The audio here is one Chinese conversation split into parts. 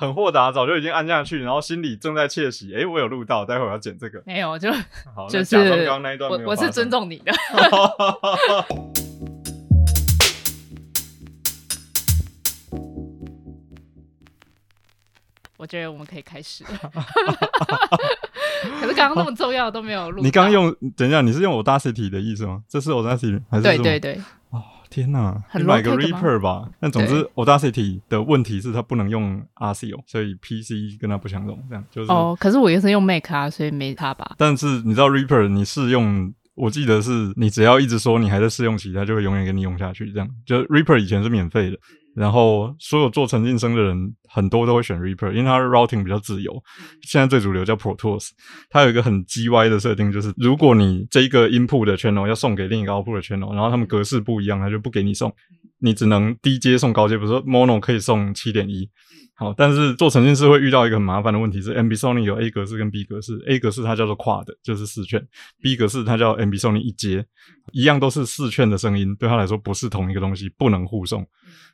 很豁达，早就已经按下去，然后心里正在窃喜。哎，我有录到，待会儿要剪这个。没有，就 好，就是刚刚那一段我，我是尊重你的。我觉得我们可以开始。可是刚刚那么重要的都没有录。你刚刚用，等一下，你是用 Audacity 的意思吗？这是 Audacity 还是？对对对。哦，天哪！很你买个 Reaper 吧。但总之，Audacity 的问题是它不能用 RCO，所以 PC 跟它不相容。这样就是。哦，可是我又是用 Mac 啊，所以没差吧？但是你知道 Reaper 你试用，我记得是你只要一直说你还在试用期，它就会永远给你用下去。这样，就 Reaper 以前是免费的。然后，所有做沉浸声的人很多都会选 Reaper，因为它的 routing 比较自由。现在最主流叫 Pro Tools，它有一个很 G Y 的设定，就是如果你这一个 input 的 channel 要送给另一个 output 的 channel，然后他们格式不一样，它就不给你送，你只能低阶送高阶。比如说 Mono 可以送七点一，好，但是做沉浸式会遇到一个很麻烦的问题是，Ambisonic 有 A 格式跟 B 格式，A 格式它叫做 Quad，就是四圈；B 格式它叫 Ambisonic 一阶，一样都是四圈的声音，对他来说不是同一个东西，不能互送。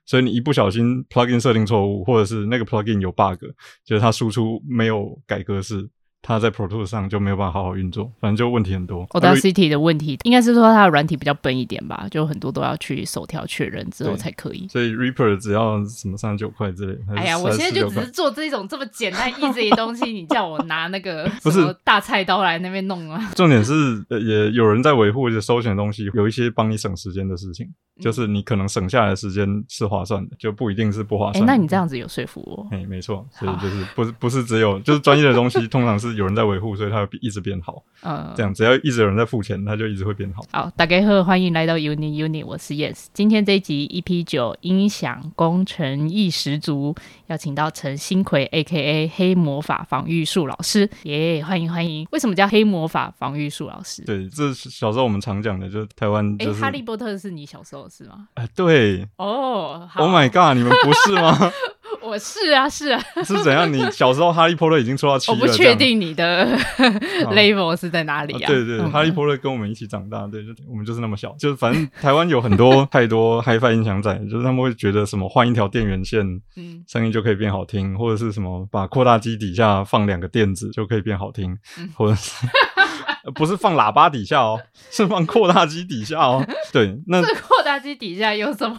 所以你一不小心 plugin 设定错误，或者是那个 plugin 有 bug，就是它输出没有改格式。它在 Pro Tools 上就没有办法好好运作，反正就问题很多。Audacity 的问题应该是说它的软体比较笨一点吧，就很多都要去手调确认之后才可以。所以 Reaper 只要什么三十九块之类。哎呀，我现在就只是做这种这么简单 easy 的东西，你叫我拿那个不是大菜刀来那边弄啊？重点是也有人在维护这收钱的东西，有一些帮你省时间的事情，就是你可能省下来的时间是划算的，就不一定是不划算。哎，那你这样子有说服我？哎，没错，所以就是不是不是只有就是专业的东西，通常是。有人在维护，所以它会一直变好。嗯，这样只要一直有人在付钱，它就一直会变好。好，大家好，欢迎来到 Uni Uni，我是 Yes。今天这一集 EP 九音响工程意十足，邀请到陈新奎 A.K.A 黑魔法防御术老师，耶、yeah，欢迎欢迎。为什么叫黑魔法防御术老师？对，这是小时候我们常讲的，就是台湾就是。哎，哈利波特是你小时候是吗？哎，对。哦、oh，Oh my god，你们不是吗？我是啊，是啊，是怎样？你小时候哈利波特已经出到七了，我不确定你的 level 是在哪里啊？对对，对，哈利波特跟我们一起长大，对，就我们就是那么小，就是反正台湾有很多太多 HiFi 音响仔，就是他们会觉得什么换一条电源线，嗯，声音就可以变好听，或者是什么把扩大机底下放两个垫子就可以变好听，嗯、或者是不是放喇叭底下哦，是放扩大机底下哦。对，那扩大机底下有什么？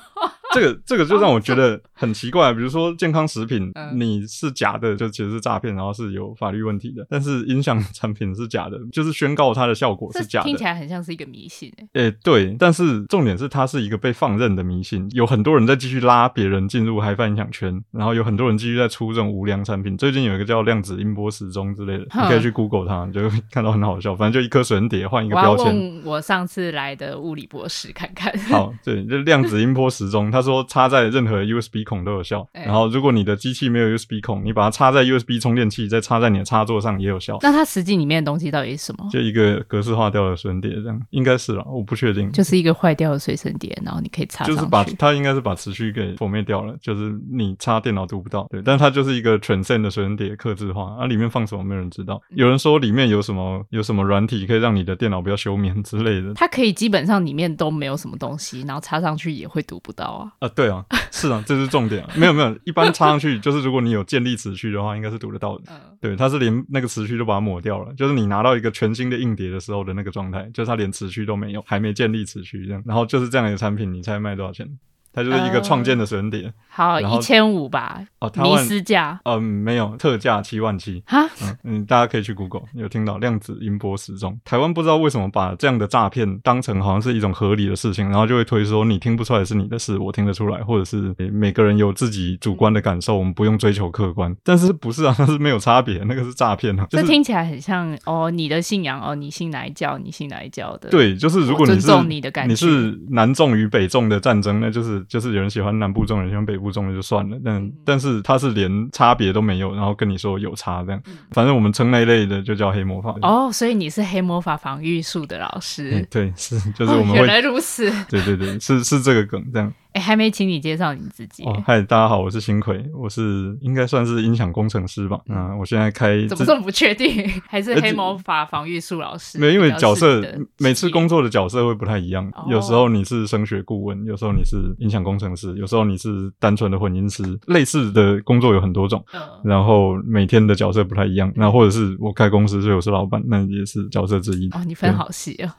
这个这个就让我觉得很奇怪，比如说健康食品，你是假的，就其实是诈骗，然后是有法律问题的。但是音响产品是假的，就是宣告它的效果是假的，听起来很像是一个迷信诶。诶，对，但是重点是它是一个被放任的迷信，有很多人在继续拉别人进入 HiFi 音响圈，然后有很多人继续在出这种无良产品。最近有一个叫量子音波时钟之类的，你可以去 Google 它，你就会看到很好笑。反正就一颗水碟换一个标签。我我上次来的物理博士看看。好，对，就量子音波时钟，他说插在任何 USB 孔都有效，欸。然后如果你的机器没有 USB 孔，你把它插在 USB 充电器，再插在你的插座上也有效。那它实际里面的东西到底是什么？就一个格式化掉的水碟，这样应该是啦，我不确定。就是一个坏掉的随身碟，然后你可以插。就是把它应该是把磁区给破灭掉了，就是你插电脑读不到。对，但它就是一个 Transcend 的随身碟，刻字化。啊，里面放什么没有人知道。有人说里面有什么有什么软体可以让你的电脑不要休眠之类的。它可以基本上里面都没有什么东西，然后插上去也会读不到啊。啊，对啊。是啊，这是重点啊。没有没有，一般插上去就是如果你有建立磁区的话，应该是读得到的。对，它是连那个磁区都把它抹掉了，就是你拿到一个全新的硬碟的时候的那个状态，就是它连磁区都没有，还没建立磁区这样。然后就是这样一个产品，你猜卖多少钱？它就是一个创建的神碟，好一千五吧，哦，迷失价，嗯，没有特价七万七，哈，嗯，大家可以去 Google，有听到量子音波时钟，台湾不知道为什么把这样的诈骗当成好像是一种合理的事情，然后就会推说你听不出来是你的事，我听得出来，或者是每个人有自己主观的感受，我们不用追求客观，但是不是啊？那是没有差别，那个是诈骗啊，这听起来很像哦，你的信仰哦，你信哪一教？你信哪一教的？对，就是如果你是尊重你的感觉，你是南众与北众的战争，那就是就是有人喜欢南。南部中人喜欢北部中人就算了，但但是他是连差别都没有，然后跟你说有差这样，反正我们称那一类的就叫黑魔法。哦，所以你是黑魔法防御术的老师？嗯、对，是就是我们、哦。原来如此。对对对，是是这个梗这样。哎，还没请你介绍你自己。哦，嗨，大家好，我是新奎，我是应该算是音响工程师吧。嗯，我现在开怎么这么不确定？还是黑魔法防御术老师？没有，因为角色每次工作的角色会不太一样。有时候你是声学顾问，有时候你是音响工程师，有时候你是单纯的混音师。类似的工作有很多种，然后每天的角色不太一样。那或者是我开公司，所以我是老板，那也是角色之一。哦，你分好细哦。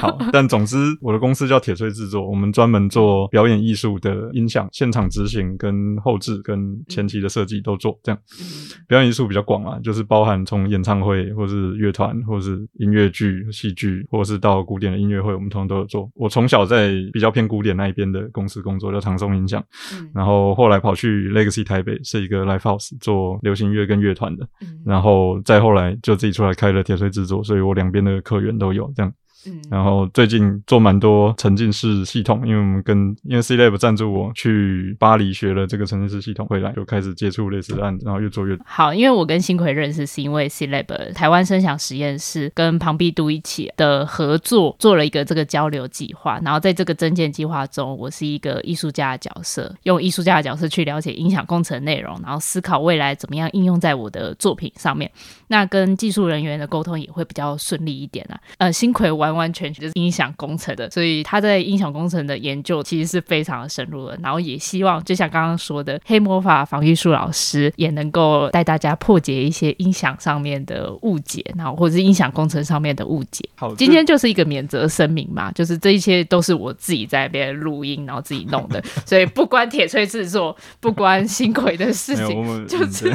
好，但总之我的公司叫铁锤制作，我们专门做表演艺术的音响。现场执行、跟后置、跟前期的设计都做，这样。表演艺术比较广啊，就是包含从演唱会，或是乐团，或是音乐剧、戏剧，或是到古典的音乐会，我们通常都有做。我从小在比较偏古典那一边的公司工作，叫长松音响。然后后来跑去 Legacy 台北，是一个 Live House 做流行乐跟乐团的。然后再后来就自己出来开了铁锤制作，所以我两边的客源都有这样。嗯，然后最近做蛮多沉浸式系统，因为我们跟因为 C Lab 赞助我去巴黎学了这个沉浸式系统，回来就开始接触类似的案子，然后越做越好。因为我跟新奎认识是因为 C Lab 台湾声响实验室跟庞毕度一起的合作做了一个这个交流计划，然后在这个征件计划中，我是一个艺术家的角色，用艺术家的角色去了解音响工程内容，然后思考未来怎么样应用在我的作品上面。那跟技术人员的沟通也会比较顺利一点啊。呃，新奎完完全全就是音响工程的，所以他在音响工程的研究其实是非常的深入的。然后也希望，就像刚刚说的，黑魔法防御术老师也能够带大家破解一些音响上面的误解，然后或者是音响工程上面的误解。好，今天就是一个免责声明嘛，就是这一切都是我自己在那边录音，然后自己弄的，所以不关铁锤制作，不关新奎的事情，就是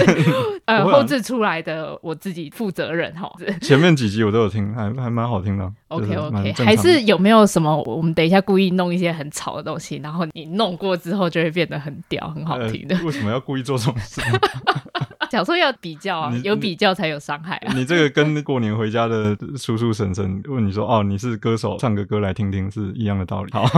呃后置出来的我。自己负责任哈。前面几集我都有听，还还蛮好听的。OK OK，还是有没有什么？我们等一下故意弄一些很吵的东西，然后你弄过之后就会变得很屌，很好听的。呃、为什么要故意做这种事？小时候要比较啊，有比较才有伤害啊。你这个跟过年回家的叔叔婶婶问你说：“哦，你是歌手，唱个歌来听听”是一样的道理。好。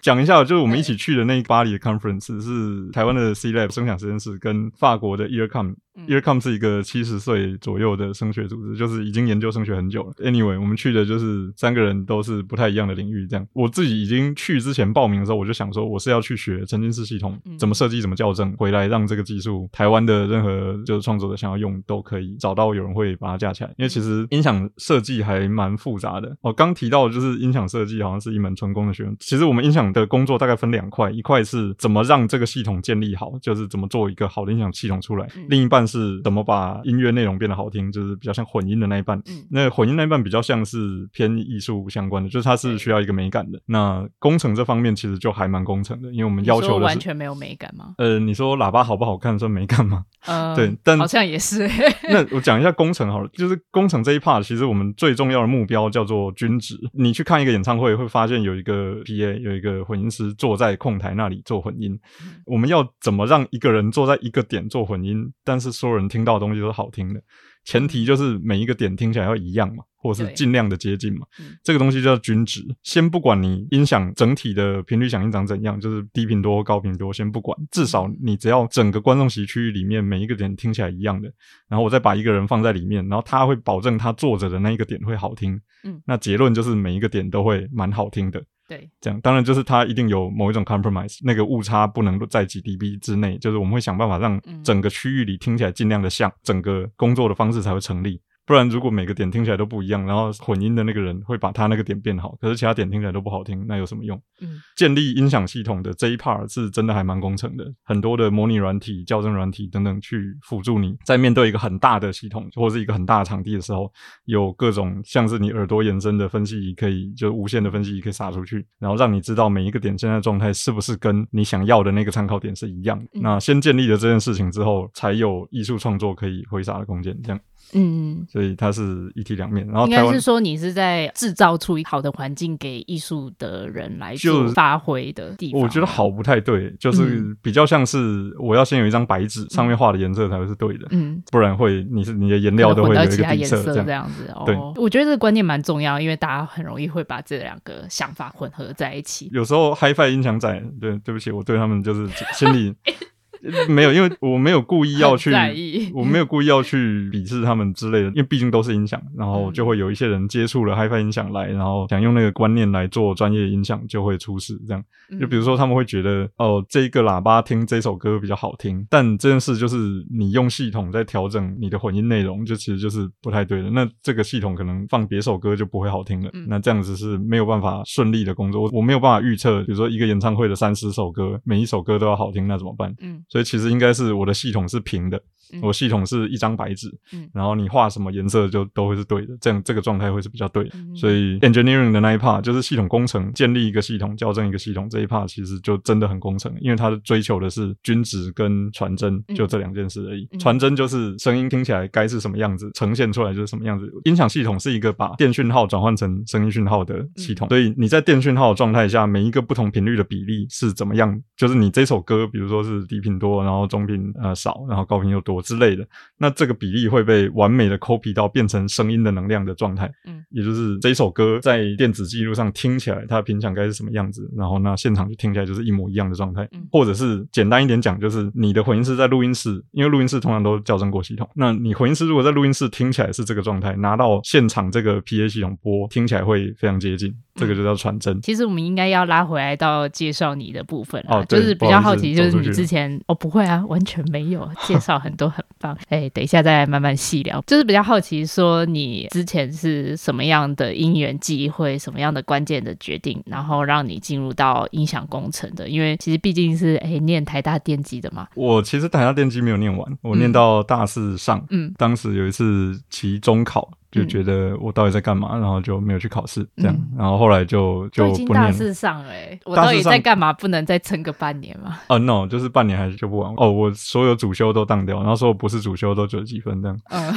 讲一下，就是我们一起去的那巴黎的 conference 是台湾的 C Lab 声响实验室跟法国的 Earcom。Earcom 是一个七十岁左右的声学组织，就是已经研究声学很久了。Anyway，我们去的就是三个人都是不太一样的领域。这样，我自己已经去之前报名的时候，我就想说我是要去学沉浸式系统，怎么设计，怎么校正，回来让这个技术台湾的任何就是创作者想要用都可以找到有人会把它架起来。因为其实音响设计还蛮复杂的。哦刚提到就是音响设计好像是一门纯工的学问。其实我们音响的工作大概分两块，一块是怎么让这个系统建立好，就是怎么做一个好的音响系统出来；另一半是怎么把把音乐内容变得好听，就是比较像混音的那一半。嗯，那混音那一半比较像是偏艺术相关的，就是它是需要一个美感的。那工程这方面其实就还蛮工程的，因为我们要求的完全没有美感吗？呃，你说喇叭好不好看算美感吗？呃，对，但好像也是。那我讲一下工程好了，就是工程这一 part，其实我们最重要的目标叫做均值。你去看一个演唱会，会发现有一个 PA，有一个混音师坐在控台那里做混音。嗯，我们要怎么让一个人坐在一个点做混音，但是所有人听到的东西都是好听的？前提就是每一个点听起来要一样嘛，或者是尽量的接近嘛。这个东西叫均值。先不管你音响整体的频率响应长怎样，就是低频多、高频多，先不管，至少你只要整个观众席区域里面每一个点听起来一样的，然后我再把一个人放在里面，然后他会保证他坐着的那一个点会好听。嗯，那结论就是每一个点都会蛮好听的。对，这样当然就是它一定有某一种 compromise，那个误差不能在几 dB 之内，就是我们会想办法让整个区域里听起来尽量的像，整个工作的方式才会成立。不然，如果每个点听起来都不一样，然后混音的那个人会把他那个点变好，可是其他点听起来都不好听，那有什么用？嗯，建立音响系统的这一 part 是真的还蛮工程的，很多的模拟软体、校正软体等等去辅助你，在面对一个很大的系统或是一个很大的场地的时候，有各种像是你耳朵延伸的分析仪，可以就无线的分析仪可以撒出去，然后让你知道每一个点现在状态是不是跟你想要的那个参考点是一样的。嗯，那先建立了这件事情之后，才有艺术创作可以挥洒的空间，这样。嗯，所以它是一体两面。然后应该是说，你是在制造出好的环境给艺术的人来去发挥的地方。我觉得好不太对，就是比较像是我要先有一张白纸，上面画的颜色才会是对的，嗯，不然会你是你的颜料都会有一个底色这样子。哦，对，我觉得这个观念蛮重要，因为大家很容易会把这两个想法混合在一起。有时候 Hi-Fi 音响仔，对，对不起，我对他们就是心里。没有，因为我没有故意要去，我没有故意要去鄙视他们之类的，因为毕竟都是音响，然后就会有一些人接触了 HiFi 音响来，然后想用那个观念来做专业音响，就会出事。这样，就比如说他们会觉得，哦，这一个喇叭听这首歌比较好听，但这件事就是你用系统在调整你的混音内容，就其实就是不太对的。那这个系统可能放别首歌就不会好听了，那这样子是没有办法顺利的工作。我没有办法预测，比如说一个演唱会的三十首歌，每一首歌都要好听，那怎么办？嗯，所以其实应该是我的系统是平的。我系统是一张白纸，嗯，然后你画什么颜色就都会是对的，这样这个状态会是比较对的。嗯、所以 engineering 的那一 part 就是系统工程，建立一个系统，校正一个系统这一 part 其实就真的很工程，因为它追求的是均值跟传真，就这两件事而已。传真就是声音听起来该是什么样子，呈现出来就是什么样子。音响系统是一个把电讯号转换成声音讯号的系统，所以你在电讯号状态下，每一个不同频率的比例是怎么样，就是你这首歌，比如说是低频多，然后中频呃少，然后高频又多之类的。那这个比例会被完美的 copy 到变成声音的能量的状态，嗯，也就是这一首歌在电子记录上听起来它的频响该是什么样子，然后那现场就听起来就是一模一样的状态，嗯，或者是简单一点讲，就是你的混音师在录音室，因为录音室通常都校正过系统，那你混音师如果在录音室听起来是这个状态，拿到现场这个 PA 系统播，听起来会非常接近，这个就叫传真。其实我们应该要拉回来到介绍你的部分啊，哦，就是比较好奇，就是你之前哦不会啊，完全没有 介绍很多很棒，哎。等一下，再慢慢细聊。就是比较好奇，说你之前是什么样的因缘际会，什么样的关键的决定，然后让你进入到音响工程的？因为其实毕竟是哎，念台大电机的嘛。我其实台大电机没有念完，我念到大四上。嗯，当时有一次期中考。就觉得我到底在干嘛，然后就没有去考试，这样，然后后来就就不念了。大四上哎，我到底在干嘛？不能再撑个半年吗？啊，no，就是半年还是就不完。哦，我所有主修都当掉，然后说我不是主修都九十几分这样。嗯。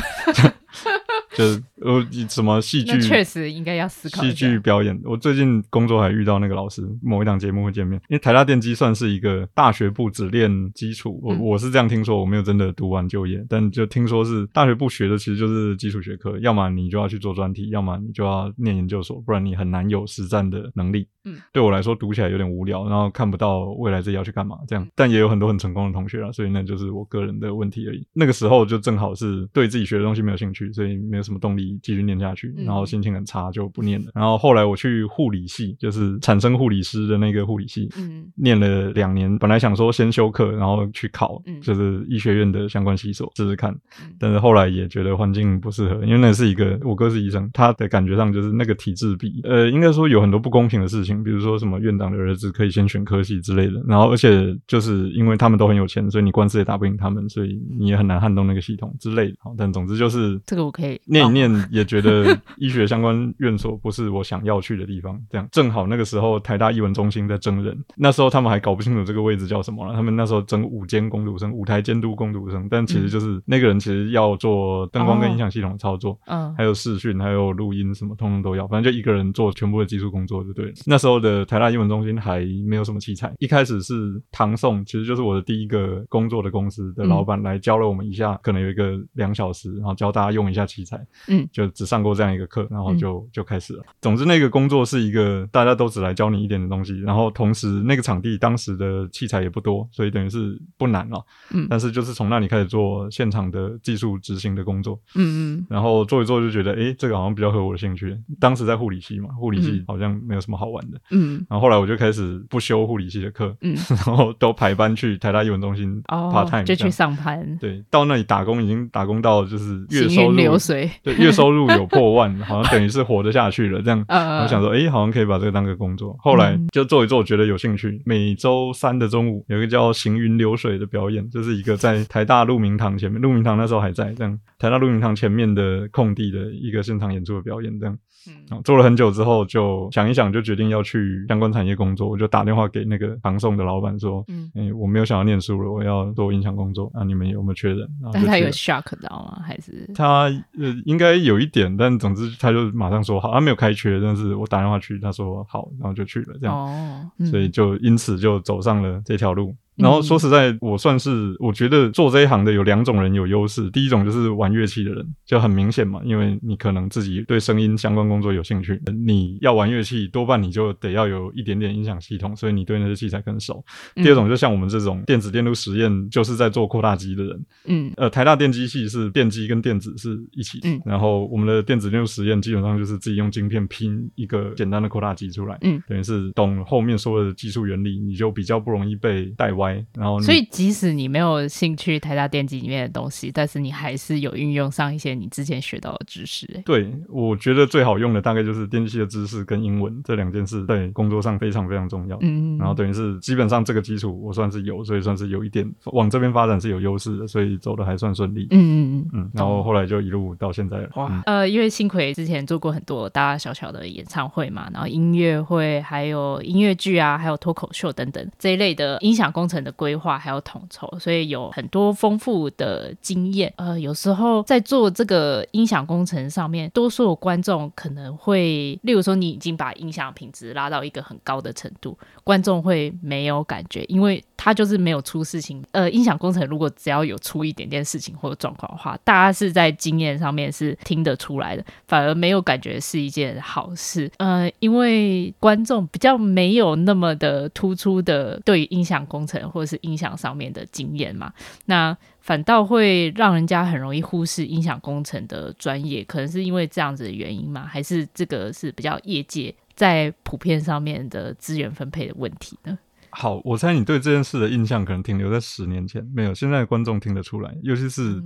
就是呃，什么戏剧？确实应该要思考戏剧表演。我最近工作还遇到那个老师，某一档节目会见面。因为台大电机算是一个大学部只练基础，我我是这样听说，我没有真的读完就业，但就听说是大学部学的其实就是基础学科，要么你就要去做专题，要么你就要念研究所，不然你很难有实战的能力。嗯，对我来说读起来有点无聊，然后看不到未来自己要去干嘛这样。但也有很多很成功的同学啊，所以那就是我个人的问题而已。那个时候就正好是对自己学的东西没有兴趣，所以没有什么动力继续念下去，然后心情很差就不念了。然后后来我去护理系，就是产生护理师的那个护理系，嗯，念了两年。本来想说先修课，然后去考，就是医学院的相关系所试试看。但是后来也觉得环境不适合，因为那是一个我哥是医生，他的感觉上就是那个体制比，呃，应该说有很多不公平的事情。比如说什么院长的儿子可以先选科系之类的，然后而且就是因为他们都很有钱，所以你官司也打不赢他们，所以你也很难撼动那个系统之类的。但总之就是这个我可以念一念，也觉得医学相关院所不是我想要去的地方。这样正好那个时候台大艺文中心在征人，那时候他们还搞不清楚这个位置叫什么了。他们那时候征五监工读生，舞台监督工读生，但其实就是那个人其实要做灯光跟音响系统操作，嗯，还有视讯，还有录音什么，通通都要。反正就一个人做全部的技术工作就对了。那时候的台大英文中心还没有什么器材，一开始是唐宋，其实就是我的第一个工作的公司的老板来教了我们一下，可能有一个两小时，然后教大家用一下器材，嗯，就只上过这样一个课，然后就就开始了。总之那个工作是一个大家都只来教你一点的东西，然后同时那个场地当时的器材也不多，所以等于是不难了，嗯，但是就是从那里开始做现场的技术执行的工作，嗯嗯，然后做一做就觉得，诶，这个好像比较合我的兴趣。当时在护理系嘛，护理系好像没有什么好玩的，嗯。然后后来我就开始不修护理系的课，嗯，然后都排班去台大艺文中心 part time，就去上班。对，到那里打工已经打工到就是月收入流水，对，月收入有破万，好像等于是活得下去了这样。我想说，哎，好像可以把这个当个工作。后来就做一做，觉得有兴趣。每周三的中午有一个叫行云流水的表演，就是一个在 台大鹿鸣堂前面，鹿鸣堂那时候还在这样，台大鹿鸣堂前面的空地的一个现场演出的表演这样。嗯，做了很久之后，就想一想，就决定要去相关产业工作。我就打电话给那个唐宋的老板说：“嗯，哎，我没有想要念书了，我要做音响工作。啊，你们有没有缺人？”但他有 shock 到吗？还是他呃，应该有一点，但总之他就马上说好。他没有开缺，但是我打电话去，他说好，然后就去了。这样哦，所以就因此就走上了这条路。然后说实在，我算是我觉得做这一行的有两种人有优势。第一种就是玩乐器的人，就很明显嘛，因为你可能自己对声音相关工作有兴趣，你要玩乐器，多半你就得要有一点点音响系统，所以你对那些器材更熟。第二种就像我们这种电子电路实验，就是在做扩大机的人。嗯，呃，台大电机系是电机跟电子是一起的，嗯，然后我们的电子电路实验基本上就是自己用晶片拼一个简单的扩大机出来，嗯，等于是懂后面所有的技术原理，你就比较不容易被带歪。然后，所以即使你没有兴趣台大电机里面的东西，但是你还是有运用上一些你之前学到的知识。对，我觉得最好用的大概就是电机的知识跟英文这两件事，在工作上非常非常重要。嗯，然后等于是基本上这个基础我算是有，所以算是有一点往这边发展是有优势的，所以走的还算顺利。嗯嗯嗯嗯。然后后来就一路到现在了。哇，嗯、呃，因为幸亏之前做过很多大大小小的演唱会嘛，然后音乐会，还有音乐剧啊，还有脱口秀等等这一类的音响工程的规划还有统筹，所以有很多丰富的经验。呃，有时候在做这个音响工程上面，多数观众可能会，例如说你已经把音响品质拉到一个很高的程度，观众会没有感觉，因为他就是没有出事情。呃，音响工程如果只要有出一点点事情或者状况的话，大家是在经验上面是听得出来的，反而没有感觉是一件好事。呃，因为观众比较没有那么的突出的对于音响工程或者是音响上面的经验嘛，那反倒会让人家很容易忽视音响工程的专业，可能是因为这样子的原因吗？还是这个是比较业界在普遍上面的资源分配的问题呢？好，我猜你对这件事的印象可能停留在十年前，没有。现在的观众听得出来，尤其是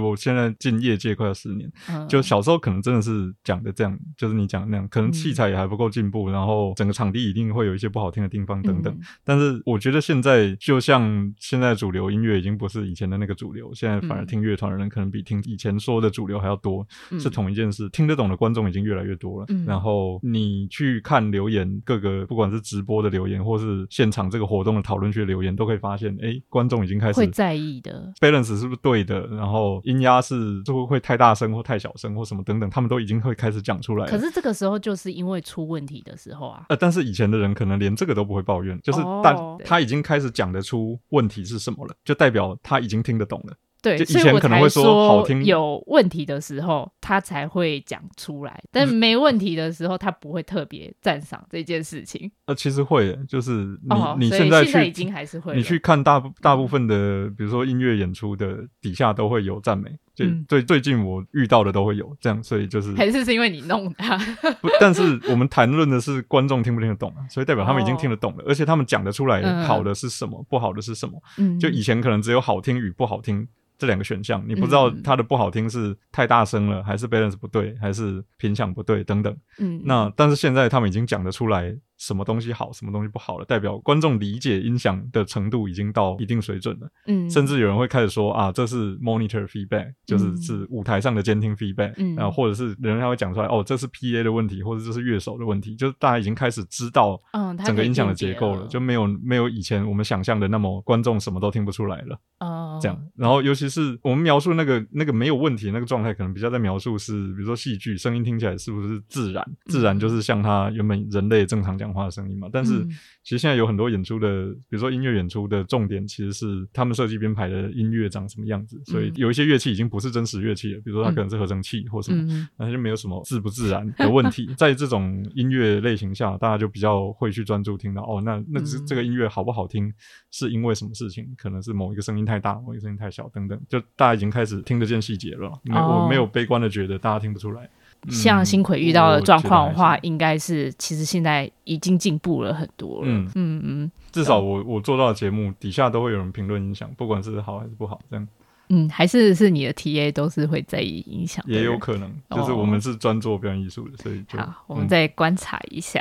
我现在进业界快要十年，嗯、就小时候可能真的是讲的这样，就是你讲的那样，可能器材也还不够进步，嗯、然后整个场地一定会有一些不好听的地方等等。嗯、但是我觉得现在就像现在主流音乐已经不是以前的那个主流，现在反而听乐团的人可能比听以前说的主流还要多，嗯、是同一件事，听得懂的观众已经越来越多了。嗯、然后你去看留言，各个不管是直播的留言，或是现场这个活动的讨论区留言，都可以发现，哎、欸，观众已经开始会在意的 balance 是不是对的，然后音压是就会会太大声或太小声或什么等等，他们都已经会开始讲出来。可是这个时候就是因为出问题的时候啊。呃，但是以前的人可能连这个都不会抱怨，就是但他已经开始讲得出问题是什么了，就代表他已经听得懂了。对，以前可能会说好听，有问题的时候他才会讲出来，但没问题的时候他不会特别赞赏这件事情。呃，其实会，就是你、哦、你现在去，现在已经还是会，你去看大大部分的，比如说音乐演出的底下都会有赞美，就最、嗯、最近我遇到的都会有这样，所以就是还是是因为你弄他，不，但是我们谈论的是观众听不听得懂啊，所以代表他们已经听得懂了，哦、而且他们讲得出来好的是什么，嗯、不好的是什么，嗯，就以前可能只有好听与不好听。这两个选项，你不知道它的不好听是太大声了，嗯、还是 balance 不对，还是频响不对等等。嗯，那但是现在他们已经讲得出来。什么东西好，什么东西不好了，代表观众理解音响的程度已经到一定水准了。嗯，甚至有人会开始说啊，这是 monitor feedback，就是是舞台上的监听 feedback。嗯，或者是人家会讲出来，哦，这是 PA 的问题，或者这是乐手的问题，就是大家已经开始知道，嗯整个音响的结构了，就没有没有以前我们想象的那么观众什么都听不出来了。哦，这样，然后尤其是我们描述那个那个没有问题的那个状态，可能比较在描述是，比如说戏剧声音听起来是不是自然？自然就是像他原本人类正常讲。讲话的声音嘛，但是其实现在有很多演出的，比如说音乐演出的重点，其实是他们设计编排的音乐长什么样子。所以有一些乐器已经不是真实乐器了，比如说它可能是合成器或什么，那就没有什么自不自然的问题。在这种音乐类型下，大家就比较会去专注听到哦，那那这这个音乐好不好听，是因为什么事情？可能是某一个声音太大，某一个声音太小等等，就大家已经开始听得见细节了。没，我没有悲观的觉得大家听不出来。像新奎遇到的状况的话，应该是其实现在已经进步了很多了。嗯嗯嗯，至少我我做到的节目底下都会有人评论影响，不管是好还是不好，这样。嗯，还是是你的 TA 都是会在意影响，也有可能，就是我们是专做表演艺术的，所以就好，我们再观察一下。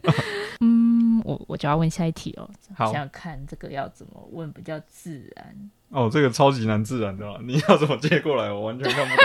嗯，我我就要问下一题哦。好，想想看这个要怎么问比较自然。哦，这个超级难自然的，你要怎么接过来？我完全看不懂。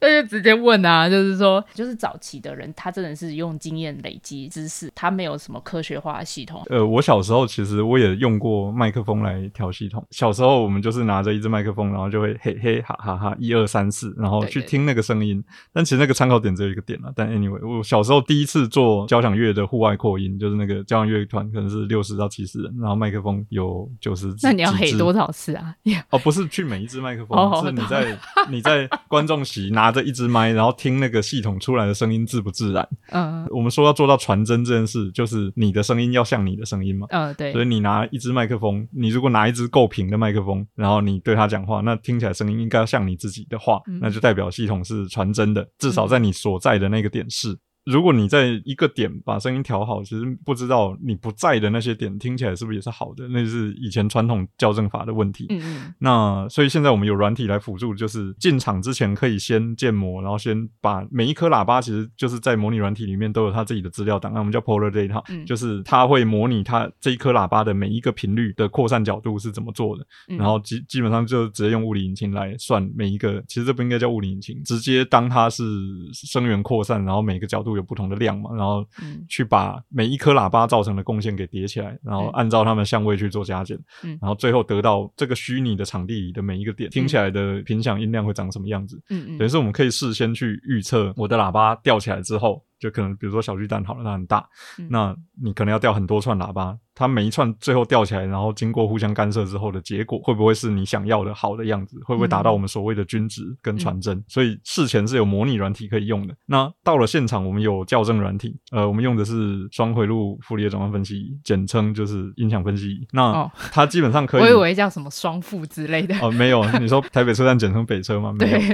那就直接问啊，就是说，就是早期的人，他真的是用经验累积知识，他没有什么科学化的系统。呃，我小时候其实我也用过麦克风来调系统。小时候我们就是拿着一支麦克风，然后就会嘿嘿哈哈哈一二三四，然后去听那个声音。但其实那个参考点只有一个点了。但 anyway，我小时候第一次做交响乐的户外扩音，就是那个交响乐团可能是六十到七十人，然后麦克风有九十。那你要嘿多少次啊？哦，不是去每一支麦克风，哦、是你在 你在观众席拿着一支麦，然后听那个系统出来的声音自不自然。嗯，我们说要做到传真这件事，就是你的声音要像你的声音嘛。嗯，对。所以你拿一支麦克风，你如果拿一支够平的麦克风，然后你对他讲话，那听起来声音应该要像你自己的话，嗯、那就代表系统是传真的，至少在你所在的那个点是。如果你在一个点把声音调好，其实不知道你不在的那些点听起来是不是也是好的？那是以前传统校正法的问题。嗯嗯。那所以现在我们有软体来辅助，就是进场之前可以先建模，然后先把每一颗喇叭，其实就是在模拟软体里面都有它自己的资料档案，我们叫 Polar Data，嗯，就是它会模拟它这一颗喇叭的每一个频率的扩散角度是怎么做的，嗯、然后基基本上就直接用物理引擎来算每一个，其实这不应该叫物理引擎，直接当它是声源扩散，然后每个角度。有不同的量嘛，然后去把每一颗喇叭造成的贡献给叠起来，然后按照它们相位去做加减，嗯，然后最后得到这个虚拟的场地里的每一个点听起来的频响音量会长什么样子，嗯嗯，等于是我们可以事先去预测我的喇叭吊起来之后。就可能比如说小巨蛋好了，它很大，嗯、那你可能要吊很多串喇叭，它每一串最后吊起来，然后经过互相干涉之后的结果，会不会是你想要的好的样子？会不会达到我们所谓的均值跟传真？嗯、所以事前是有模拟软体可以用的。那到了现场，我们有校正软体，呃，我们用的是双回路傅立叶转换分析仪，简称就是音响分析仪。那它基本上可 以，我以为叫什么双副之类的。哦、呃，没有，你说台北车站简称北车吗？没有。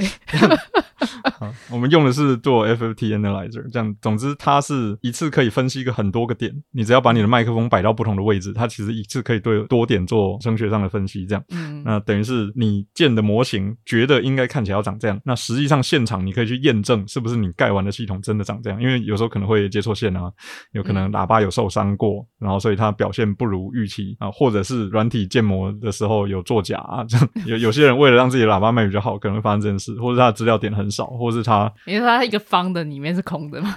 我们用的是做 FFT Analyzer，这样，总之它是一次可以分析一个很多个点，你只要把你的麦克风摆到不同的位置，它其实一次可以对多点做声学上的分析，这样，嗯，那等于是你建的模型觉得应该看起来要长这样，那实际上现场你可以去验证是不是你盖完的系统真的长这样，因为有时候可能会接错线啊，有可能喇叭有受伤过，然后所以它表现不如预期啊，或者是软体建模的时候有作假啊，这样有 有些人为了让自己的喇叭卖比较好，可能会发生这件事，或者他的资料点很少。或是它，因为它一个方的里面是空的吗？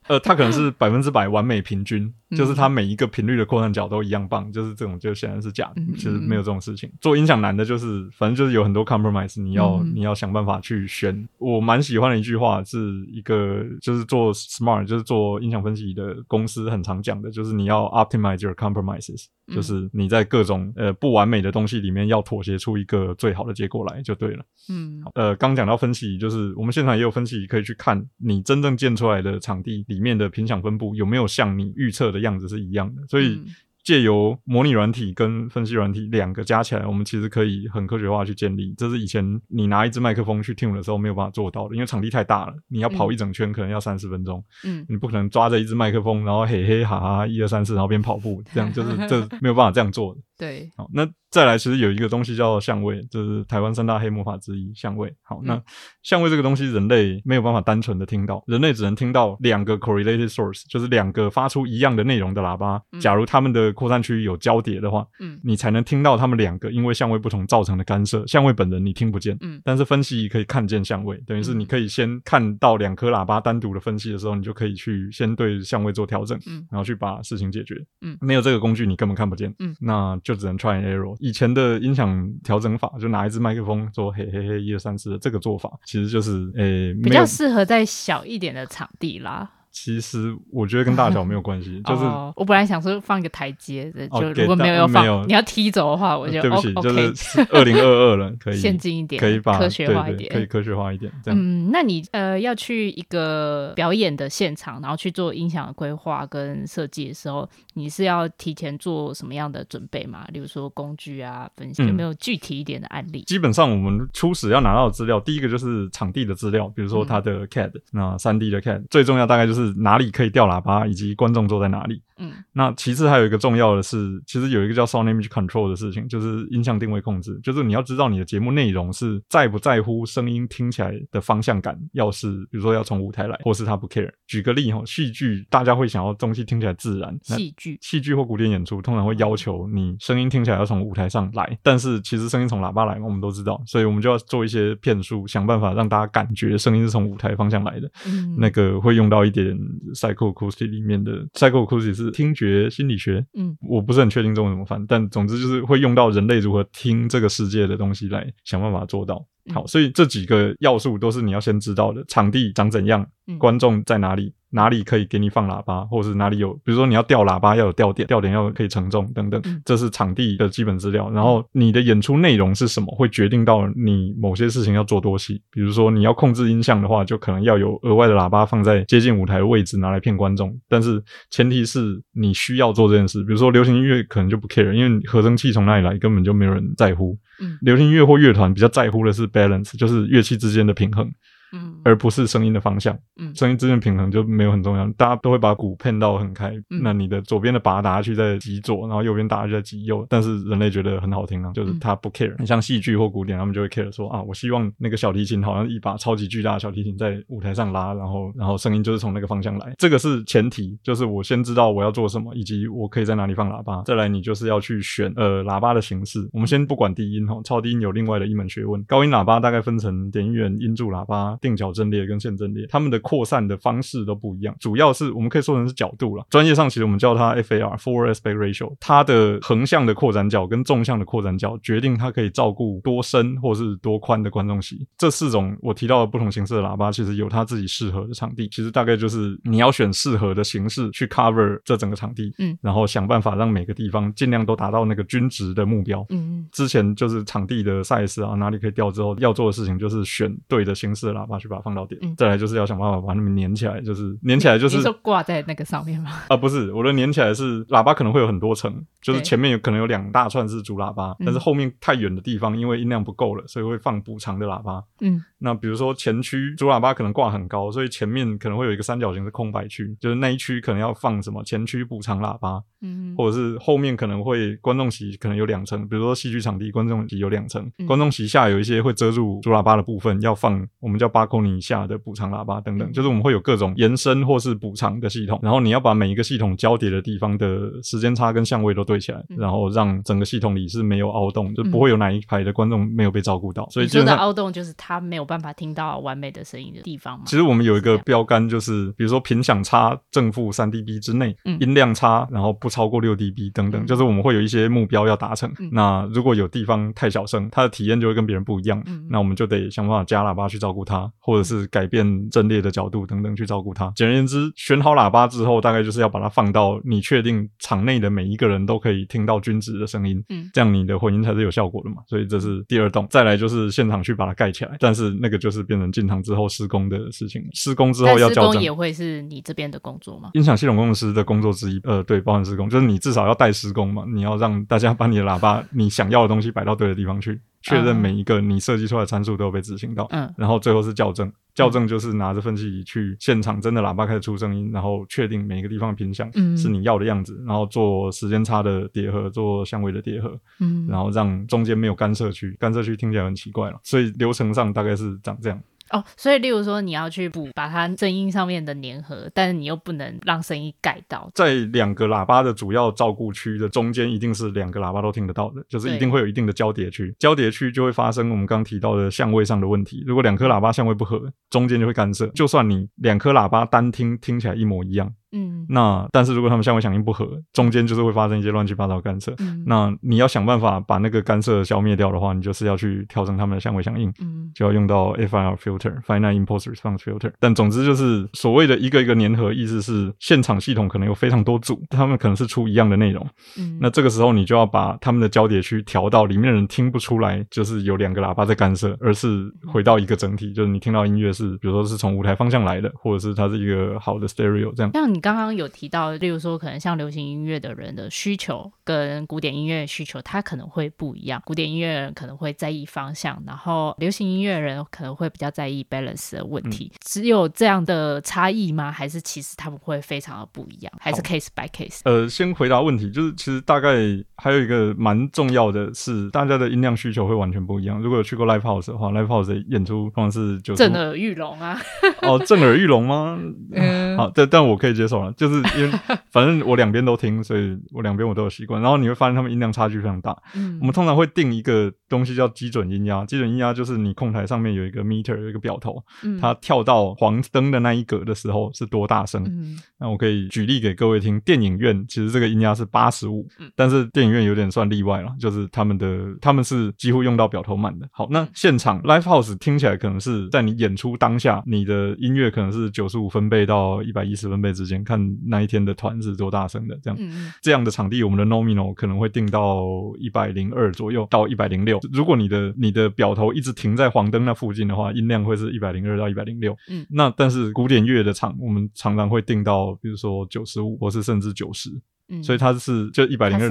呃，它可能是 百分之百完美平均，就是它每一个频率的扩散角都一样棒，就是这种就显然是假的，其实没有这种事情。做音响难的就是，反正就是有很多 compromise，你要你要想办法去选。我蛮喜欢的一句话，是一个就是做 smart，就是做音响分析的公司很常讲的，就是你要 optimize your compromises，就是你在各种呃不完美的东西里面要妥协出一个最好的结果来就对了。嗯，呃，刚讲到分析，就是我们现场也有分析，可以去看你真正建出来的场地里面的频响分布有没有像你预测的样子是一样的，所以借由模拟软体跟分析软体两个加起来，我们其实可以很科学化去建立。这是以前你拿一支麦克风去听的时候没有办法做到的，因为场地太大了，你要跑一整圈可能要三十分钟，嗯，你不可能抓着一支麦克风，然后嘿嘿哈哈一二三四，然后边跑步，这样就是这没有办法这样做的。对，好，那再来，其实有一个东西叫相位，就是台湾三大黑魔法之一，相位。好，那相位这个东西，人类没有办法单纯的听到，人类只能听到两个 correlated source，就是两个发出一样的内容的喇叭，假如他们的扩散区有交叠的话，嗯，你才能听到他们两个因为相位不同造成的干涉。相位本人你听不见，嗯，但是分析仪可以看见相位，等于是你可以先看到两颗喇叭单独的分析的时候，你就可以去先对相位做调整，嗯，然后去把事情解决，嗯，没有这个工具你根本看不见，嗯，那就就只能 try and error。以前的音响调整法，就拿一支麦克风做嘿嘿嘿一二三四的这个做法，其实就是诶，比较适合在小一点的场地啦。其实我觉得跟大小没有关系，就是我本来想说放一个台阶，就如果没有要放，你要踢走的话，我就对不起，就是二零二二了，可以 先进一点，可以把科学化一点，可以科学化一点。这样，嗯，那你呃要去一个表演的现场，然后去做音响的规划跟设计的时候，你是要提前做什么样的准备吗？例如说工具啊，分析有没有具体一点的案例？基本上我们初始要拿到的资料，第一个就是场地的资料，比如说它的 CAD，那三 D 的 CAD，最重要大概就是。就是哪里可以调喇叭，以及观众坐在哪里。嗯，那其次还有一个重要的是，其实有一个叫 Sound Image Control 的事情，就是音像定位控制，就是你要知道你的节目内容是在不在乎声音听起来的方向感，要是比如说要从舞台来，或是他不 care。举个例哈，戏剧大家会想要东西听起来自然，戏剧戏剧或古典演出通常会要求你声音听起来要从舞台上来，但是其实声音从喇叭来，我们都知道，所以我们就要做一些骗术，想办法让大家感觉声音是从舞台方向来的。嗯，那个会用到一点 Psychoacoustic 里面的 Psychoacoustic 是听觉心理学，嗯，我不是很确定中文怎么翻，但总之就是会用到人类如何听这个世界的东西来想办法做到。好，所以这几个要素都是你要先知道的：场地长怎样，观众在哪里。哪里可以给你放喇叭，或者是哪里有，比如说你要吊喇叭要有吊点，吊点要可以承重等等，这是场地的基本资料。然后你的演出内容是什么，会决定到你某些事情要做多细。比如说你要控制音像的话，就可能要有额外的喇叭放在接近舞台的位置，拿来骗观众。但是前提是你需要做这件事。比如说流行音乐可能就不 care，因为合成器从哪里来根本就没有人在乎。流行音乐或乐团比较在乎的是 balance，就是乐器之间的平衡。嗯，而不是声音的方向。嗯，声音之间平衡就没有很重要。大家都会把鼓骗到很开。嗯，那你的左边的把打下去在极左，然后右边打下去在极右。但是人类觉得很好听啊，就是他不 care。你像戏剧或古典，他们就会 care 说啊，我希望那个小提琴好像一把超级巨大的小提琴在舞台上拉，然后然后声音就是从那个方向来。这个是前提，就是我先知道我要做什么，以及我可以在哪里放喇叭。再来，你就是要去选呃喇叭的形式。我们先不管低音哈，超低音有另外的一门学问。高音喇叭大概分成点音源、音柱喇叭、定角阵列跟线阵列，它们的扩散的方式都不一样，主要是我们可以说成是角度了。专业上其实我们叫它 FAR（Forward Aspect Ratio），它的横向的扩展角跟纵向的扩展角决定它可以照顾多深或是多宽的观众席。这四种我提到的不同形式的喇叭，其实有它自己适合的场地。其实大概就是你要选适合的形式去 cover 这整个场地，嗯，然后想办法让每个地方尽量都达到那个均值的目标。嗯，之前就是场地的 size 啊，哪里可以调之后要做的事情就是选对的形式的喇叭去把它放到点。再来就是要想办法把它们粘起来，就是粘起来就是挂在那个上面吗？啊，不是，我的粘起来是喇叭可能会有很多层，就是前面有可能有两大串是主喇叭，但是后面太远的地方，因为音量不够了，所以会放补偿的喇叭。嗯，那比如说前区主喇叭可能挂很高，所以前面可能会有一个三角形的空白区，就是那一区可能要放什么前区补偿喇叭。嗯，或者是后面可能会观众席可能有两层，比如说戏剧场地观众席有两层，观众席下有一些会遮住主喇叭的部分，要放我们叫八公里以下的补偿喇叭等等，就是我们会有各种延伸或是补偿的系统，然后你要把每一个系统交叠的地方的时间差跟相位都对起来，然后让整个系统里是没有凹洞，就不会有哪一排的观众没有被照顾到。所以这个凹洞就是他没有办法听到完美的声音的地方嘛。其实我们有一个标杆，就是比如说频响差正负三 dB 之内，音量差然后不超过六 dB。等等，就是我们会有一些目标要达成。嗯、那如果有地方太小声，它的体验就会跟别人不一样。嗯、那我们就得想办法加喇叭去照顾它，或者是改变阵列的角度等等去照顾它。简而言之，选好喇叭之后，大概就是要把它放到你确定场内的每一个人都可以听到均值的声音，嗯，这样你的混音才是有效果的嘛。所以这是第二栋。再来就是现场去把它盖起来，但是那个就是变成进场之后施工的事情。施工之后要交，施工也会是你这边的工作吗？音响系统工程师的工作之一，呃，对，包含施工，就是你至少要。带施工嘛，你要让大家把你的喇叭，你想要的东西摆到对的地方去，确认每一个你设计出来的参数都有被执行到。嗯，然后最后是校正，校正就是拿着分析仪去现场，真的喇叭开始出声音，然后确定每一个地方的频响是你要的样子，然后做时间差的叠合，做相位的叠合，嗯，然后让中间没有干涉区，干涉区听起来很奇怪了，所以流程上大概是长这样。哦，所以例如说你要去补把它声音上面的粘合，但是你又不能让声音盖到，在两个喇叭的主要照顾区的中间，一定是两个喇叭都听得到的，就是一定会有一定的交叠区，交叠区就会发生我们刚提到的相位上的问题。如果两颗喇叭相位不合，中间就会干涉，就算你两颗喇叭单听听起来一模一样。嗯，那但是如果他们相位响应不合，中间就是会发生一些乱七八糟干涉。嗯，那你要想办法把那个干涉消灭掉的话，你就是要去调整他们的相位响应。嗯，就要用到 FIR filter（Finite Impulse Response Filter）。但总之就是所谓的一个一个粘合，意思是现场系统可能有非常多组，他们可能是出一样的内容。嗯，那这个时候你就要把他们的交叠区调到里面的人听不出来，就是有两个喇叭在干涉，而是回到一个整体，就是你听到音乐是，比如说是从舞台方向来的，或者是它是一个好的 stereo 这样。刚刚有提到，例如说可能像流行音乐的人的需求跟古典音乐需求，它可能会不一样。古典音乐人可能会在意方向，然后流行音乐人可能会比较在意 balance 的问题。嗯、只有这样的差异吗？还是其实他们会非常的不一样？还是 case by case？呃，先回答问题，就是其实大概还有一个蛮重要的是，大家的音量需求会完全不一样。如果有去过 live house 的话，live house 的演出通常是就震耳欲聋啊。哦，震耳欲聋吗？嗯，好，但但我可以接受了，就是因为 反正我两边都听，所以我两边我都有习惯。然后你会发现他们音量差距非常大。嗯，我们通常会定一个东西叫基准音压，基准音压就是你控台上面有一个 meter，有一个表头，嗯，它跳到黄灯的那一格的时候是多大声。嗯，那我可以举例给各位听，电影院其实这个音压是八十五，但是电影院有点算例外了，就是他们的他们是几乎用到表头满的。好，那现场 live house 听起来可能是在你演出当下，你的音乐可能是九十五分贝到一百一十分贝之间，看那一天的团是多大声的，这样，嗯、这样的场地，我们的 nominal 可能会定到一百零二左右到一百零六。如果你的你的表头一直停在黄灯那附近的话，音量会是一百零二到一百零六。嗯，那但是古典乐的场，我们常常会定到，比如说九十五，或是甚至九十。嗯、所以它是就一百零二，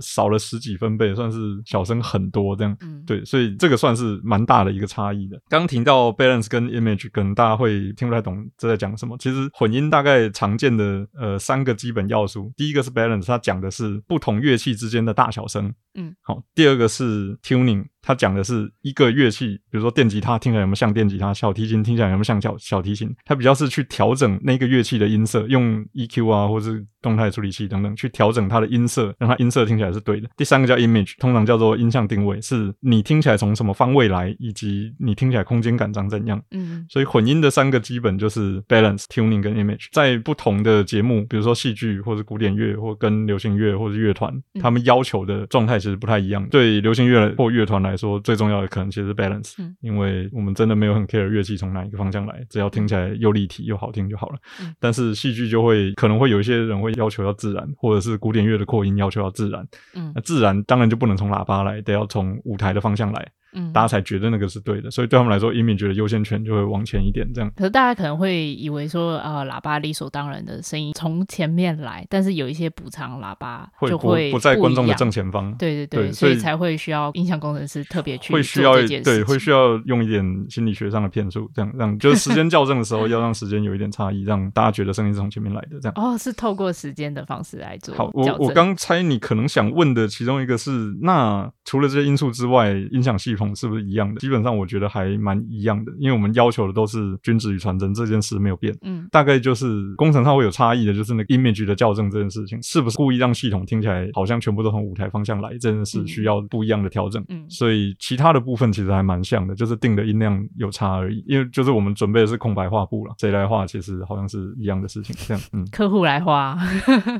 少了十几分贝，算是小声很多这样。嗯、对，所以这个算是蛮大的一个差异的。刚提到 balance 跟 image，可能大家会听不太懂这在讲什么。其实混音大概常见的呃三个基本要素，第一个是 balance，它讲的是不同乐器之间的大小声。嗯，好。第二个是 tuning。他讲的是一个乐器，比如说电吉他听起来有没有像电吉他，小提琴听起来有没有像小小提琴？它比较是去调整那个乐器的音色，用 EQ 啊，或是动态处理器等等去调整它的音色，让它音色听起来是对的。第三个叫 image，通常叫做音像定位，是你听起来从什么方位来，以及你听起来空间感长怎样。嗯，所以混音的三个基本就是 balance、tuning 跟 image。在不同的节目，比如说戏剧或者古典乐，或跟流行乐或是乐团，他们要求的状态其实不太一样。对流行乐或乐团来说，最重要的可能其实是 balance，嗯，因为我们真的没有很 care 乐器从哪一个方向来，只要听起来又立体又好听就好了。嗯，但是戏剧就会可能会有一些人会要求要自然，或者是古典乐的扩音要求要自然。嗯，那自然当然就不能从喇叭来，得要从舞台的方向来。嗯，大家才觉得那个是对的，所以对他们来说，image 的优先权就会往前一点，这样。可是大家可能会以为说，呃，喇叭理所当然的声音从前面来，但是有一些补偿喇叭就会不，不在观众的正前方。对对对，对所以才会需要音响工程师特别去会需要对，会需要用一点心理学上的骗术，这样让就是时间校正的时候 要让时间有一点差异，让大家觉得声音是从前面来的，这样。哦，是透过时间的方式来做。好，我我刚猜你可能想问的其中一个是，那除了这些因素之外，音响系统是不是一样的？基本上我觉得还蛮一样的，因为我们要求的都是均值与传真这件事没有变，嗯，大概就是工程上会有差异的，就是那个 image 的校正这件事情，是不是故意让系统听起来好像全部都从舞台方向来，这件事需要不一样的调整，嗯，所以其他的部分其实还蛮像的，就是定的音量有差而已，因为就是我们准备的是空白画布了，谁来画其实好像是一样的事情，这样，嗯，客户来画，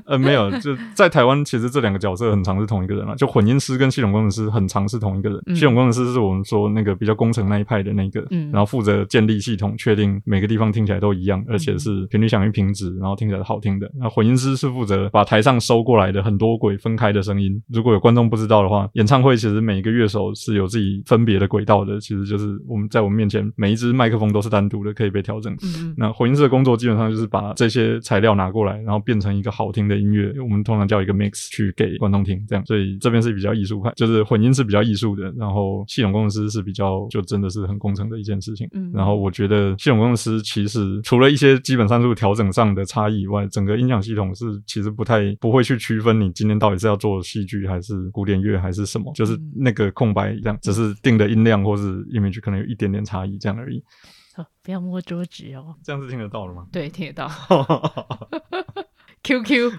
呃，没有，就在台湾其实这两个角色很常是同一个人啊，就混音师跟系统工程师很常是同一个人，嗯、系统工程师是我们说那个。比较工程那一派的那个，嗯，然后负责建立系统，确定每个地方听起来都一样，而且是频率响应平直，然后听起来好听的。那混音师是负责把台上收过来的很多轨分开的声音。如果有观众不知道的话，演唱会其实每一个乐手是有自己分别的轨道的，其实就是我们在我们面前每一支麦克风都是单独的，可以被调整。嗯，那混音师的工作基本上就是把这些材料拿过来，然后变成一个好听的音乐，我们通常叫一个 mix 去给观众听，这样。所以这边是比较艺术派，就是混音是比较艺术的，然后系统工程师是比较就真的是。很工程的一件事情，嗯，然后我觉得系统工程师其实除了一些基本参数调整上的差异以外，整个音响系统是其实不太不会去区分你今天到底是要做戏剧还是古典乐还是什么，就是那个空白这样，只是定的音量或是 image 可能有一点点差异这样而已。不要摸桌子哦，这样是听得到了吗？对，听得到。QQ。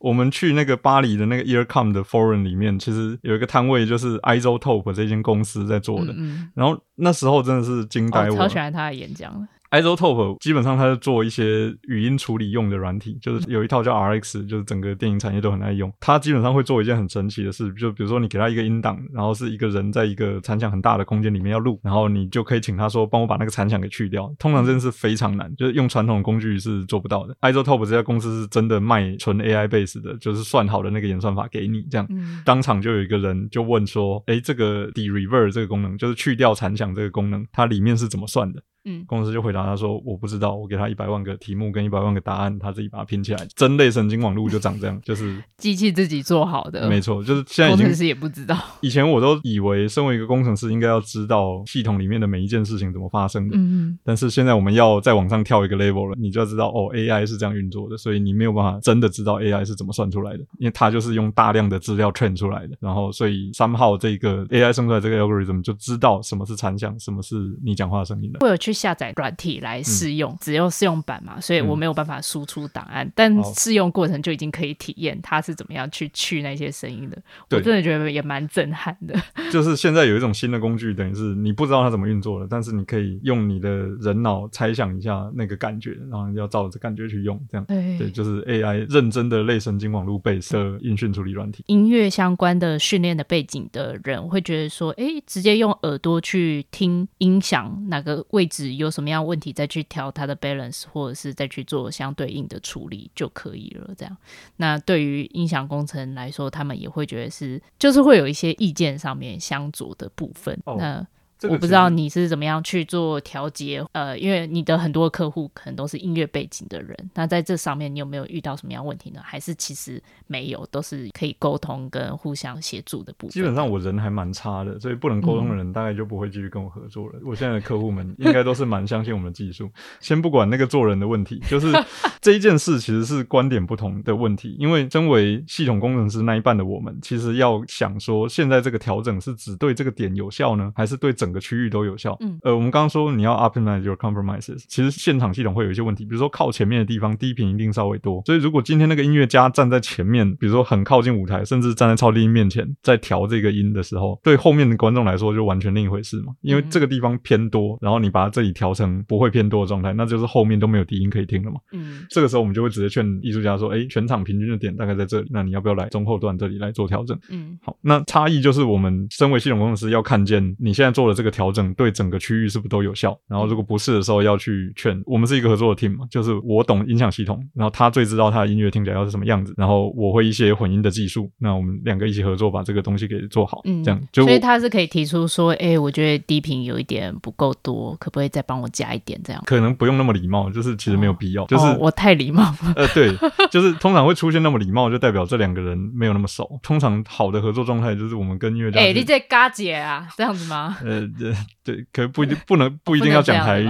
我们去那个巴黎的那个 Earcom 的 Forum 里面，其实有一个摊位，就是 iZotope 这间公司在做的。嗯嗯，然后那时候真的是惊呆我，超喜欢他的演讲。iZotope 基本上它是做一些语音处理用的软体，就是有一套叫 RX，就是整个电影产业都很爱用。它基本上会做一件很神奇的事，就比如说你给它一个音档，然后是一个人在一个残响很大的空间里面要录，然后你就可以请他说帮我把那个残响给去掉。通常这件事非常难，就是用传统工具是做不到的。iZotope 这家公司是真的卖纯 AI base 的，就是算好的那个演算法给你，这样、嗯、当场就有一个人就问说：“哎，这个 de-reverb 这个功能，就是去掉残响这个功能，它里面是怎么算的？”嗯，工程师就回答他说：“我不知道，我给他一百万个题目跟一百万个答案，他自己把它拼起来。真类神经网络就长这样，就是 机器自己做好的。没错，就是现在已经工程师也不知道。以前我都以为，身为一个工程师，应该要知道系统里面的每一件事情怎么发生的。嗯，但是现在我们要再往上跳一个 level 了，你就要知道哦，AI 是这样运作的，所以你没有办法真的知道 AI 是怎么算出来的，因为它就是用大量的资料 train 出来的。然后，所以 somehow 这个 AI 生出来这个 algorithm 就知道什么是残响，什么是你讲话的声音的。会有去下载软体来试用，嗯、只有试用版嘛，所以我没有办法输出档案，嗯、但试用过程就已经可以体验它是怎么样去去那些声音的。我真的觉得也蛮震撼的。就是现在有一种新的工具，等于是你不知道它怎么运作的，但是你可以用你的人脑猜想一下那个感觉，然后要照着感觉去用，这样对，对，就是 AI 认真的类神经网络 base 的音讯处理软体。音乐相关的训练的背景的人会觉得说，哎，直接用耳朵去听音响哪个位置有什么样问题，再去调它的 balance，或者是再去做相对应的处理就可以了。这样，那对于音响工程来说，他们也会觉得是，就是会有一些意见上面相左的部分。哦、那我不知道你是怎么样去做调节，呃，因为你的很多客户可能都是音乐背景的人，那在这上面你有没有遇到什么样问题呢？还是其实没有，都是可以沟通跟互相协助的部分？基本上我人还蛮差的，所以不能沟通的人大概就不会继续跟我合作了。嗯、我现在的客户们应该都是蛮相信我们的技术。先不管那个做人的问题，就是 这一件事其实是观点不同的问题。因为身为系统工程师那一半的我们，其实要想说，现在这个调整是只对这个点有效呢，还是对整整个区域都有效。嗯，呃，我们刚刚说你要 optimize your compromises，其实现场系统会有一些问题，比如说靠前面的地方低频一定稍微多，所以如果今天那个音乐家站在前面，比如说很靠近舞台，甚至站在超低音面前，在调这个音的时候，对后面的观众来说就完全另一回事嘛。因为这个地方偏多，然后你把它这里调成不会偏多的状态，那就是后面都没有低音可以听了嘛。嗯，这个时候我们就会直接劝艺术家说，哎，全场平均的点大概在这里，那你要不要来中后段这里来做调整？嗯，好，那差异就是我们身为系统工程师要看见你现在做的。这个调整对整个区域是不是都有效？然后如果不是的时候，要去劝。我们是一个合作的 team 嘛，就是我懂音响系统，然后他最知道他的音乐听起来要是什么样子，然后我会一些混音的技术，那我们两个一起合作把这个东西给做好。嗯，这样就所以他是可以提出说，哎，我觉得低频有一点不够多，可不可以再帮我加一点？这样可能不用那么礼貌，就是其实没有必要。哦、就是、哦、我太礼貌了。呃，对，就是通常会出现那么礼貌，就代表这两个人没有那么熟。通常好的合作状态就是我们跟音乐家，哎，你在嘎姐啊，这样子吗？呃，对对。可不一定不能不一定要讲台语，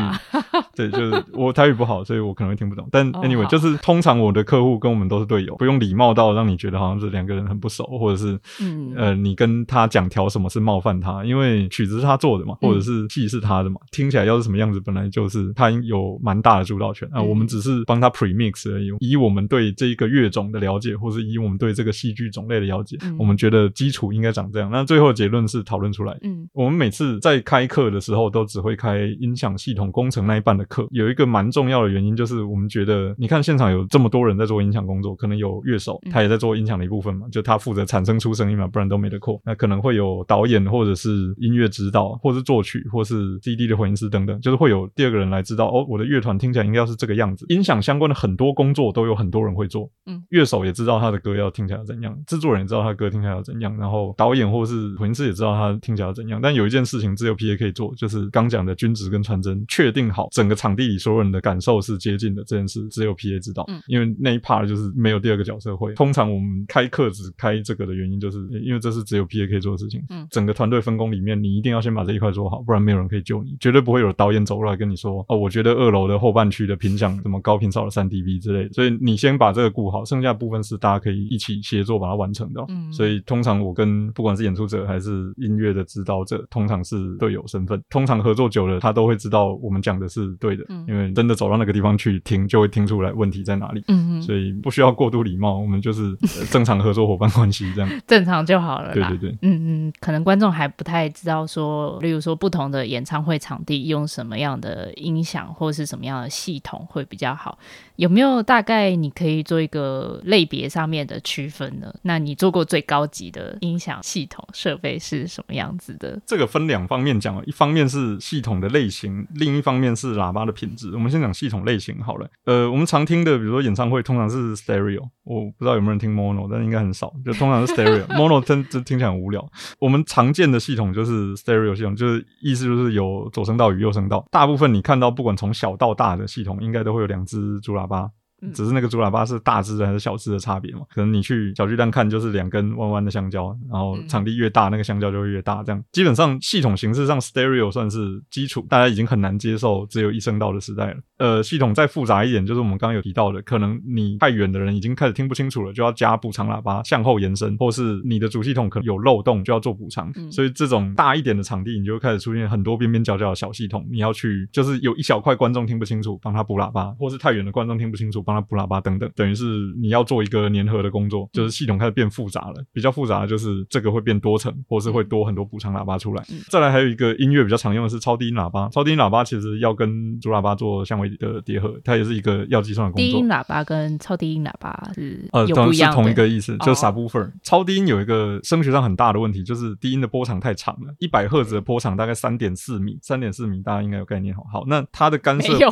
对，就是我台语不好，所以我可能会听不懂。但 anyway，、oh, 就是通常我的客户跟我们都是队友，不用礼貌到让你觉得好像是两个人很不熟，或者是嗯呃，你跟他讲调什么是冒犯他，因为曲子是他做的嘛，或者是戏是他的嘛，嗯、听起来要是什么样子，本来就是他有蛮大的主导权啊。我们只是帮他 premix 而已，以我们对这一个乐种的了解，或是以我们对这个戏剧种类的了解，嗯、我们觉得基础应该长这样。那最后结论是讨论出来。嗯，我们每次在开课的时候都只会开音响系统工程那一半的课，有一个蛮重要的原因就是我们觉得，你看现场有这么多人在做音响工作，可能有乐手，他也在做音响的一部分嘛，就他负责产生出声音嘛，不然都没得扩。那可能会有导演或者是音乐指导，或是作曲，或是 CD 的混音师等等，就是会有第二个人来知道哦，我的乐团听起来应该要是这个样子。音响相关的很多工作都有很多人会做，嗯，乐手也知道他的歌要听起来怎样，制作人也知道他的歌听起来要怎样，然后导演或是混音师也知道他听起来要怎样。但有一件事情只有 PA 可以做，就是刚讲的。均值跟传真确定好，整个场地里所有人的感受是接近的这件事，只有 PA 知道。嗯，因为那一 part 就是没有第二个角色会。通常我们开课只开这个的原因，就是因为这是只有 PA 可以做的事情。嗯，整个团队分工里面，你一定要先把这一块做好，不然没有人可以救你。绝对不会有导演走过来跟你说：“哦，我觉得二楼的后半区的频响怎么高频少了三 dB 之类的。”所以你先把这个顾好，剩下部分是大家可以一起协作把它完成的。嗯，所以通常我跟不管是演出者还是音乐的指导者，通常是队友身份。通常合作久了，他都会知道。我们讲的是对的，嗯、因为真的走到那个地方去听，就会听出来问题在哪里。嗯嗯，所以不需要过度礼貌，我们就是正常合作伙伴关系这样，正常就好了。对对对，嗯嗯，可能观众还不太知道说，例如说不同的演唱会场地用什么样的音响或是什么样的系统会比较好。有没有大概你可以做一个类别上面的区分呢？那你做过最高级的音响系统设备是什么样子的？这个分两方面讲，一方面是系统的类型，另一方面是喇叭的品质。我们先讲系统类型好了。呃，我们常听的，比如说演唱会，通常是 stereo，我不知道有没有人听 mono，但应该很少，就通常是 stereo，mono 真真听起来很无聊。我们常见的系统就是 stereo 系统，就是意思就是有左声道与右声道。大部分你看到不管从小到大的系统，应该都会有两只主喇叭。只是那个主喇叭是大只的还是小只的差别嘛？可能你去小巨蛋看就是两根弯弯的香蕉，然后场地越大，那个香蕉就会越大。这样基本上系统形式上，stereo 算是基础，大家已经很难接受只有一声道的时代了。呃，系统再复杂一点，就是我们刚刚有提到的，可能你太远的人已经开始听不清楚了，就要加补偿喇叭向后延伸，或是你的主系统可能有漏洞，就要做补偿。所以这种大一点的场地，你就会开始出现很多边边角角的小系统，你要去就是有一小块观众听不清楚，帮他补喇叭，或是太远的观众听不清楚，帮他补喇叭等等。等于是你要做一个粘合的工作，就是系统开始变复杂了。比较复杂的就是这个会变多层，或是会多很多补偿喇叭出来。再来还有一个音乐比较常用的是超低音喇叭，超低音喇叭其实要跟主喇叭做相位的叠合，它也是一个要计算的工作。低音喇叭跟超低音喇叭是呃，都是同一个意思，就是 subwoofer。超低音有一个声学上很大的问题，就是低音的波长太长了，一百赫兹的波长大概三点四米，三点四米大家应该有概念。好，好，那它的干涉没有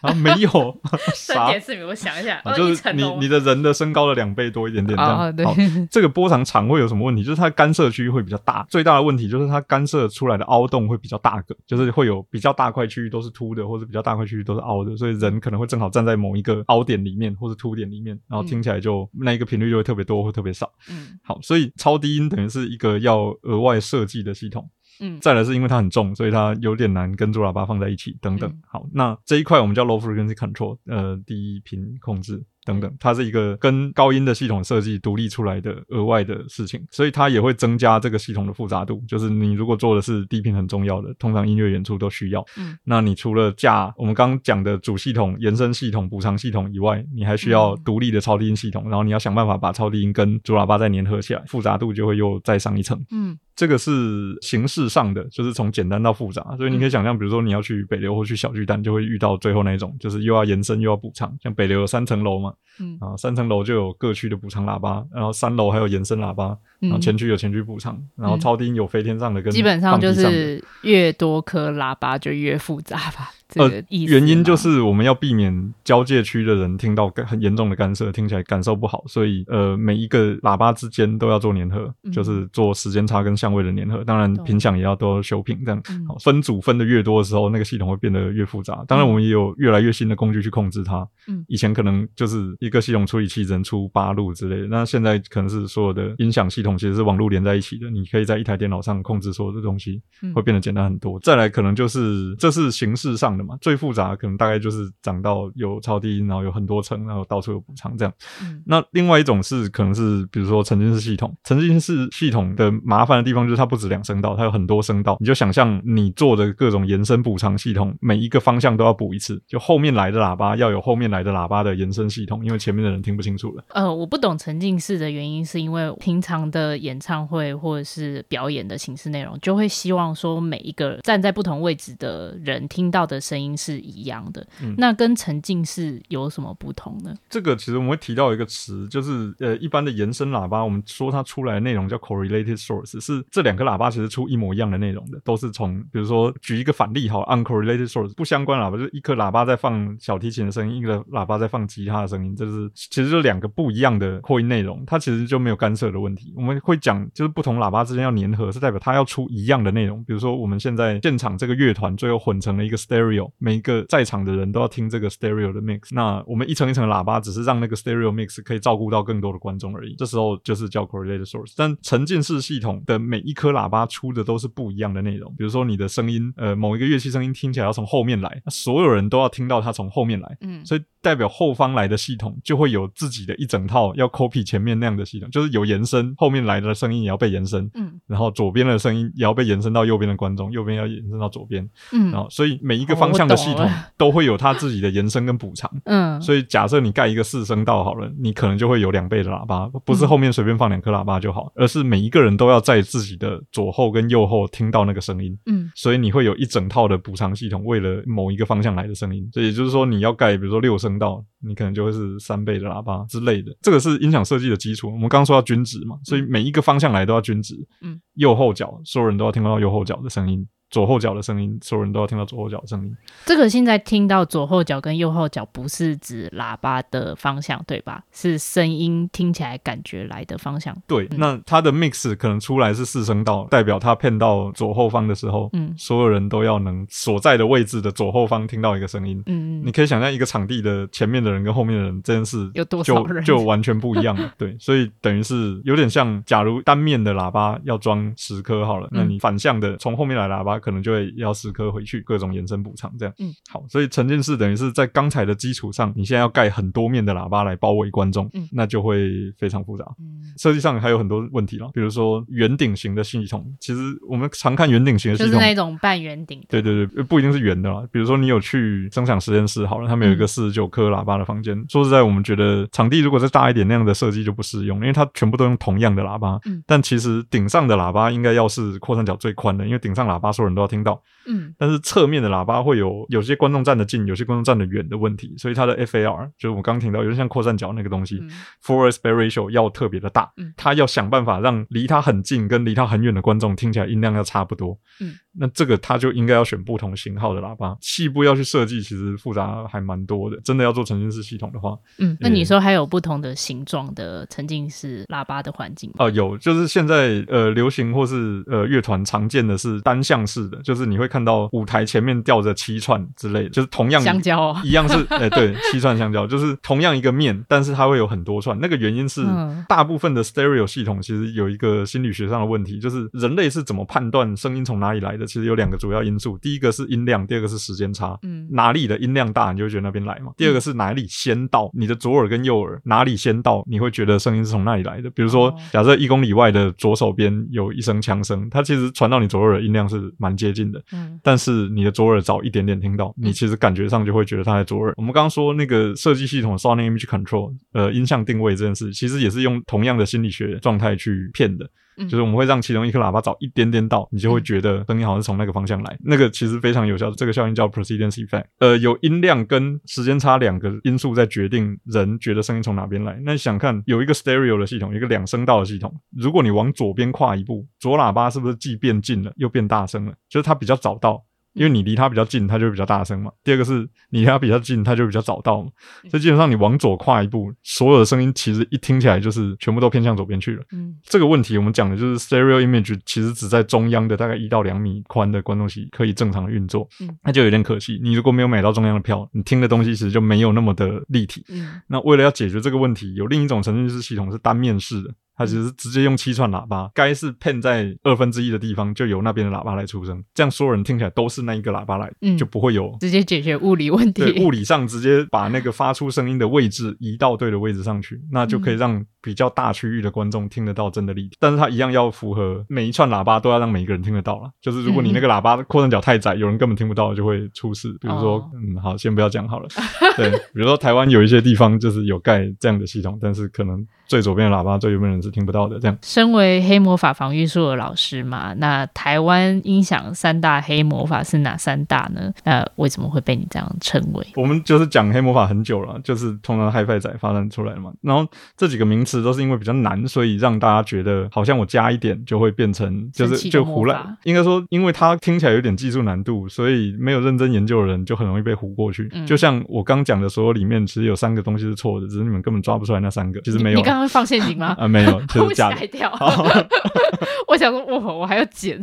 啊，没有 三点四米，我想一下，就是。你你的人的身高的两倍多一点点这样，哦、对好，这个波长长会有什么问题？就是它干涉区域会比较大，最大的问题就是它干涉出来的凹洞会比较大个，就是会有比较大块区域都是凸的，或者比较大块区域都是凹的，所以人可能会正好站在某一个凹点里面或者凸点里面，然后听起来就、嗯、那一个频率就会特别多或特别少。嗯，好，所以超低音等于是一个要额外设计的系统。嗯，再来是因为它很重，所以它有点难跟主喇叭放在一起等等。嗯、好，那这一块我们叫 low frequency control，呃，低频控制。等等，它是一个跟高音的系统设计独立出来的额外的事情，所以它也会增加这个系统的复杂度。就是你如果做的是低频很重要的，通常音乐演出都需要。嗯，那你除了架我们刚刚讲的主系统、延伸系统、补偿系统以外，你还需要独立的超低音系统，然后你要想办法把超低音跟主喇叭再粘合起来，复杂度就会又再上一层。嗯，这个是形式上的，就是从简单到复杂。所以你可以想象，比如说你要去北流或去小巨蛋，就会遇到最后那一种，就是又要延伸又要补偿。像北流有三层楼嘛。嗯。啊，三层楼就有各区的补偿喇叭，然后三楼还有延伸喇叭，然后前驱有前驱补偿，然后超低音有飞天上的跟、嗯、基本上就是越多颗喇叭就越复杂吧。呃，原因就是我们要避免交界区的人听到很严重的干涉，听起来感受不好，所以呃，每一个喇叭之间都要做粘合，嗯、就是做时间差跟相位的粘合。当然，频响也要多修平，这样、嗯、分组分的越多的时候，那个系统会变得越复杂。当然，我们也有越来越新的工具去控制它。嗯，以前可能就是一个系统处理器只能出八路之类的，那现在可能是所有的音响系统其实是网络连在一起的，你可以在一台电脑上控制所有的东西，会变得简单很多。嗯、再来，可能就是这是形式上的嘛，最复杂。可能大概就是长到有超低音，然后有很多层，然后到处有补偿这样。嗯，那另外一种是可能是比如说沉浸式系统，沉浸式系统的麻烦的地方就是它不止两声道，它有很多声道。你就想象你做的各种延伸补偿系统，每一个方向都要补一次，就后面来的喇叭要有后面来的喇叭的延伸系统，因为前面的人听不清楚了。呃，我不懂沉浸式的原因，是因为平常的演唱会或者是表演的形式内容，就会希望说每一个站在不同位置的人听到的声音是一样的。嗯，那跟沉浸式有什么不同呢？这个其实我们会提到一个词，就是呃，一般的延伸喇叭，我们说它出来的内容叫 correlated source，是这两个喇叭其实出一模一样的内容的，都是从比如说举一个反例哈，uncorrelated source 不相关喇叭，就是一颗喇叭在放小提琴的声音，一个喇叭在放吉他的声音，这是其实就两个不一样的扩音内容，它其实就没有干涉的问题。我们会讲就是不同喇叭之间要粘合，是代表它要出一样的内容。比如说我们现在现场这个乐团最后混成了一个 stereo，每一个在场的人都要听这个 stereo 的 mix，那我们一层一层的喇叭只是让那个 stereo mix 可以照顾到更多的观众而已。这时候就是叫 correlated source。但沉浸式系统的每一颗喇叭出的都是不一样的内容。比如说你的声音，呃，某一个乐器声音听起来要从后面来，那所有人都要听到它从后面来。嗯，所以代表后方来的系统就会有自己的一整套要 copy 前面那样的系统，就是有延伸，后面来的声音也要被延伸。嗯，然后左边的声音也要被延伸到右边的观众，右边要延伸到左边。嗯，然后所以每一个方向的系统 都会有它自己的延伸跟补偿，嗯，所以假设你盖一个四声道好了，你可能就会有两倍的喇叭，不是后面随便放两颗喇叭就好，而是每一个人都要在自己的左后跟右后听到那个声音，嗯，所以你会有一整套的补偿系统，为了某一个方向来的声音，所以也就是说你要盖，比如说六声声道，你可能就会是三倍的喇叭之类的。这个是音响设计的基础。我们刚刚说要均值嘛，所以每一个方向来都要均值。嗯，右后脚所有人都要听到右后脚的声音。左后脚的声音，所有人都要听到左后脚的声音。这个现在听到左后脚跟右后脚，不是指喇叭的方向，对吧？是声音听起来感觉来的方向。对，嗯、那它的 mix 可能出来是四声道，代表它骗到左后方的时候，嗯，所有人都要能所在的位置的左后方听到一个声音。嗯嗯，你可以想象一个场地的前面的人跟后面的人这件事有多少人，就就完全不一样了。对，所以等于是有点像，假如单面的喇叭要装十颗好了，嗯、那你反向的从后面来喇叭可能就会要。十颗回去，各种延伸补偿，这样，嗯，好，所以沉浸式等于是在刚才的基础上，你现在要盖很多面的喇叭来包围观众，嗯，那就会非常复杂，嗯，设计上还有很多问题了，比如说圆顶型的系统，其实我们常看圆顶型的系统，就是那种半圆顶，对对对，不一定是圆的啦，比如说你有去声响实验室，好了，他们有一个四十九颗喇叭的房间，嗯、说实在，我们觉得场地如果再大一点，那样的设计就不适用，因为它全部都用同样的喇叭，嗯，但其实顶上的喇叭应该要是扩散角最宽的，因为顶上喇叭所有人都要听到，嗯，但是侧面的喇叭会有有些观众站得近，有些观众站得远的问题，所以它的 FAR 就是我刚听到有点像扩散角那个东西，Full Aspect Ratio 要特别的大，嗯，它要想办法让离它很近跟离它很远的观众听起来音量要差不多，嗯，那这个他就应该要选不同型号的喇叭，细部要去设计，其实复杂还蛮多的。真的要做沉浸式系统的话，嗯，那你说还有不同的形状的沉浸式喇叭的环境哦、呃，有，就是现在呃流行或是呃乐团常见的是单向式的，就是你会看到舞台前面吊着七串之类的，就是同样香蕉哦，一样是 哎、欸、对，七串香蕉，就是同样一个面，但是它会有很多串。那个原因是大部分的 stereo 系统其实有一个心理学上的问题，就是人类是怎么判断声音从哪里来的？其实有两个主要因素，第一个是音量，第二个是时间差。嗯，哪里的音量大，你就会觉得那边来嘛。第二个是哪里先到，你的左耳跟右耳哪里先到，你会觉得声音是从那里来的。比如说，假设一公里外的左手边有一声枪声，它其实传到你左耳的音量是蛮接近的。嗯，但是你的左耳早一点点听到，你其实感觉上就会觉得它在左耳。嗯、我们刚刚说那个设计系统 Sonic Image Control，呃，音像定位这件事，其实也是用同样的心理学状态去骗的。嗯、就是我们会让其中一颗喇叭早一点点到，你就会觉得声音好像是从那个方向来。嗯、那个其实非常有效，这个效应叫 Precedence Effect。呃，有音量跟时间差两个因素在决定人觉得声音从哪边来。那你想看有一个 Stereo 的系统，一个两声道的系统，如果你往左边跨一步，左喇叭是不是既变近了又变大声了？就是它比较早到。因为你离它比较近，它就会比较大声嘛。第二个是你离它比较近，它就比较早到嘛。所以基本上你往左跨一步，所有的声音其实一听起来就是全部都偏向左边去了。嗯，这个问题我们讲的就是 stereo image，其实只在中央的大概一到两米宽的观众席可以正常的运作。嗯，那就有点可惜。你如果没有买到中央的票，你听的东西其实就没有那么的立体。嗯，那为了要解决这个问题，有另一种沉浸式系统是单面式的。它只是直接用七串喇叭，该是 pen 在二分之一的地方，就由那边的喇叭来出声，这样所有人听起来都是那一个喇叭来，嗯、就不会有直接解决物理问题。对，物理上直接把那个发出声音的位置移到对的位置上去，那就可以让比较大区域的观众听得到真的立体。但是它一样要符合每一串喇叭都要让每一个人听得到了。就是如果你那个喇叭扩散角太窄，有人根本听不到，就会出事。比如说，哦、嗯，好，先不要讲好了。对，比如说台湾有一些地方就是有盖这样的系统，但是可能。最左边的喇叭，最右边的人是听不到的。这样，身为黑魔法防御术的老师嘛，那台湾音响三大黑魔法是哪三大呢？那为什么会被你这样称为？我们就是讲黑魔法很久了，就是通常 Hi-Fi 仔发展出来的嘛。然后这几个名词都是因为比较难，所以让大家觉得好像我加一点就会变成就是就胡乱。应该说，因为它听起来有点技术难度，所以没有认真研究的人就很容易被糊过去。嗯、就像我刚讲的所有里面，其实有三个东西是错的，只是你们根本抓不出来那三个。其实没有。你刚刚放陷阱吗？啊，没有，就是假的。我想说，我我还要剪。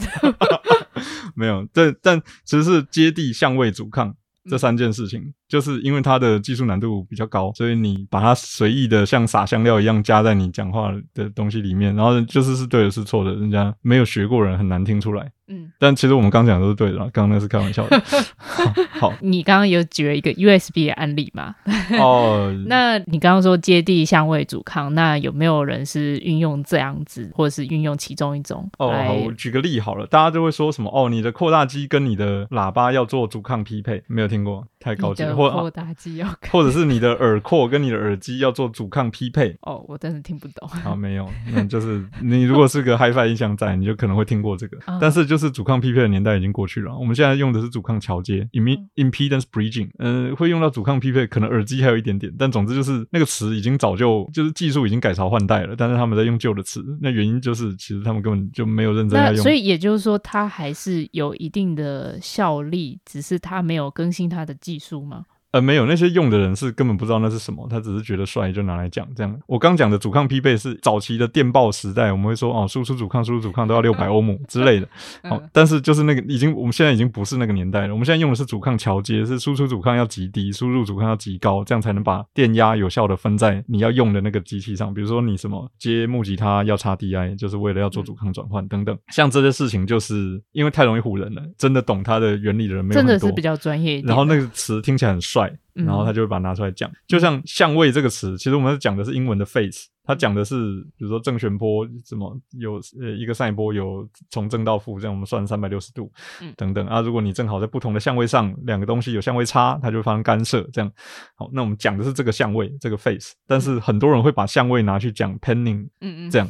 没有，但但其实是接地相位阻抗这三件事情。就是因为它的技术难度比较高，所以你把它随意的像撒香料一样加在你讲话的东西里面，然后就是是对的，是错的，人家没有学过人很难听出来。嗯，但其实我们刚讲的都是对的，刚刚那是开玩笑的。好，你刚刚有举了一个 USB 的案例嘛？哦，那你刚刚说接地相位阻抗，那有没有人是运用这样子，或者是运用其中一种？哦，好，我举个例好了，大家就会说什么？哦，你的扩大机跟你的喇叭要做阻抗匹配，没有听过？太高级了，或扩大机要，或者是你的耳廓跟你的耳机要做阻抗匹配。哦，我真的听不懂。啊，没有，那就是你如果是个 HiFi 音响仔，你就可能会听过这个。哦、但是就是阻抗匹配的年代已经过去了，我们现在用的是阻抗桥接 （impedance bridging）。嗯、呃，会用到阻抗匹配，可能耳机还有一点点，但总之就是那个词已经早就就是技术已经改朝换代了，但是他们在用旧的词。那原因就是其实他们根本就没有认真在用。所以也就是说，它还是有一定的效力，只是它没有更新它的技术吗？呃，没有，那些用的人是根本不知道那是什么，他只是觉得帅就拿来讲这样。我刚讲的阻抗匹配是早期的电报时代，我们会说哦，输出阻抗，输出阻抗都要六百欧 姆之类的。好、哦，但是就是那个已经，我们现在已经不是那个年代了。我们现在用的是阻抗桥接，是输出阻抗要极低，输入阻抗要极高，这样才能把电压有效的分在你要用的那个机器上。比如说你什么接木吉他要插 DI，就是为了要做阻抗转换等等。像这些事情，就是因为太容易唬人了，真的懂它的原理的人没有很多。真的是比较专业一点。然后那个词听起来很帅。然后他就会把它拿出来讲，就像相位这个词，其实我们讲的是英文的 face，它讲的是比如说正弦波什么有呃一个赛波有从正到负，这样我们算三百六十度，等等啊。如果你正好在不同的相位上，两个东西有相位差，它就会发生干涉，这样。好，那我们讲的是这个相位这个 face，但是很多人会把相位拿去讲 panning，嗯嗯，这样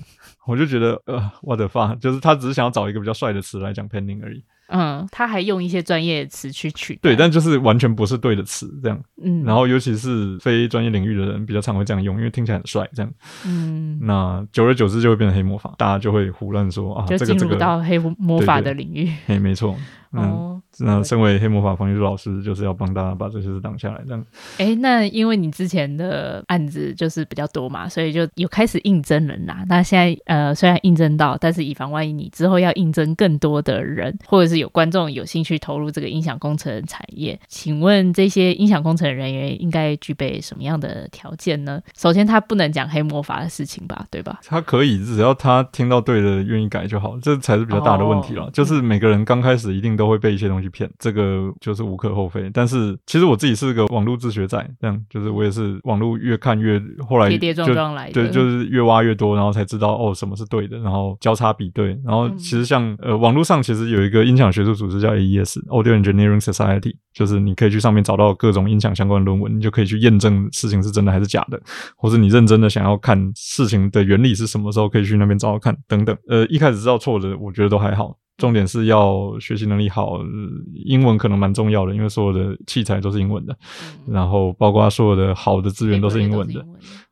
我就觉得呃，what the fuck，就是他只是想要找一个比较帅的词来讲 panning 而已。嗯，他还用一些专业词去取代，对，但就是完全不是对的词，这样。嗯，然后尤其是非专业领域的人比较常会这样用，因为听起来很帅，这样。嗯，那久而久之就会变成黑魔法，大家就会胡乱说啊，就进入到黑魔法的领域。嘿，没错。嗯、哦，那身为黑魔法防御术老师，就是要帮大家把这些事挡下来，这样。哎、欸，那因为你之前的案子就是比较多嘛，所以就有开始应征人啦。那现在呃，虽然应征到，但是以防万一，你之后要应征更多的人，或者是有观众有兴趣投入这个音响工程产业，请问这些音响工程人员应该具备什么样的条件呢？首先，他不能讲黑魔法的事情吧，对吧？他可以，只要他听到对的，愿意改就好，这才是比较大的问题了。哦、就是每个人刚开始一定。都会被一些东西骗，这个就是无可厚非。但是其实我自己是个网络自学仔，这样就是我也是网络越看越，后来就跌跌撞撞来的，对，就是越挖越多，然后才知道哦什么是对的，然后交叉比对。然后其实像、嗯、呃网络上其实有一个音响学术组织叫 AES（Audio Engineering Society），就是你可以去上面找到各种音响相关的论文，你就可以去验证事情是真的还是假的，或者你认真的想要看事情的原理是什么时候，可以去那边找找看等等。呃，一开始知道错的，我觉得都还好。重点是要学习能力好，英文可能蛮重要的，因为所有的器材都是英文的，嗯、然后包括所有的好的资源都是英文的。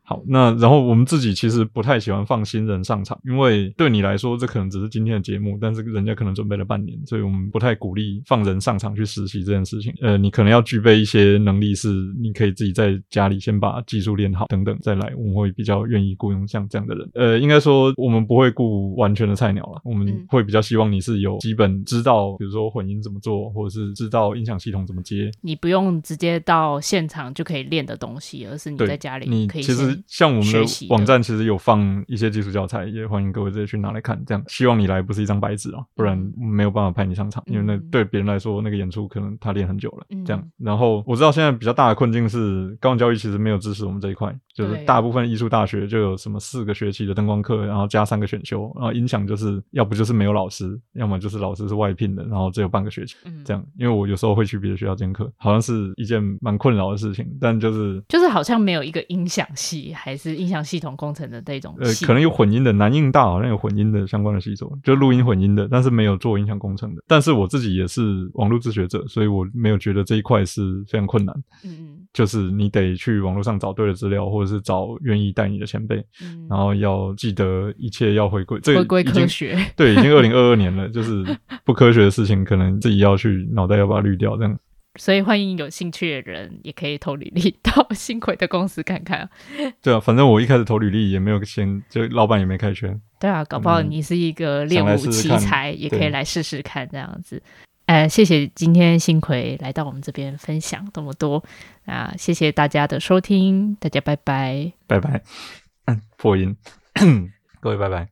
好，那然后我们自己其实不太喜欢放新人上场，因为对你来说这可能只是今天的节目，但是人家可能准备了半年，所以我们不太鼓励放人上场去实习这件事情。呃，你可能要具备一些能力，是你可以自己在家里先把技术练好，等等再来，我们会比较愿意雇佣像这样的人。呃，应该说我们不会雇完全的菜鸟了，我们会比较希望你是有基本知道，比如说混音怎么做，或者是知道音响系统怎么接。你不用直接到现场就可以练的东西，而是你在家里可以你其实。像我们的网站其实有放一些基础教材，也欢迎各位直接去拿来看。这样，希望你来不是一张白纸啊，不然没有办法派你上场，因为那对别人来说，那个演出可能他练很久了。这样，然后我知道现在比较大的困境是，高等教育其实没有支持我们这一块，就是大部分艺术大学就有什么四个学期的灯光课，然后加三个选修，然后音响就是要不就是没有老师，要么就是老师是外聘的，然后只有半个学期。这样，因为我有时候会去别的学校兼课，好像是一件蛮困扰的事情，但就是就是好像没有一个音响系，还是音响。系统工程的这种，呃，可能有混音的，南印大好像有混音的相关的系统，就录音混音的，但是没有做音响工程的。但是我自己也是网络自学者，所以我没有觉得这一块是非常困难。嗯嗯，就是你得去网络上找对的资料，或者是找愿意带你的前辈，嗯，然后要记得一切要回归，这个回归科学。对，已经 二零二二年了，就是不科学的事情，可能自己要去脑袋要把它滤掉，这样。所以欢迎有兴趣的人也可以投履历到新奎的公司看看。对啊，反正我一开始投履历也没有先，就老板也没开圈。对啊，搞不好你是一个练武奇才，也可以来试试看这样子。呃，谢谢今天新奎来到我们这边分享这么多啊，谢谢大家的收听，大家拜拜，拜拜。嗯，破音，各位拜拜。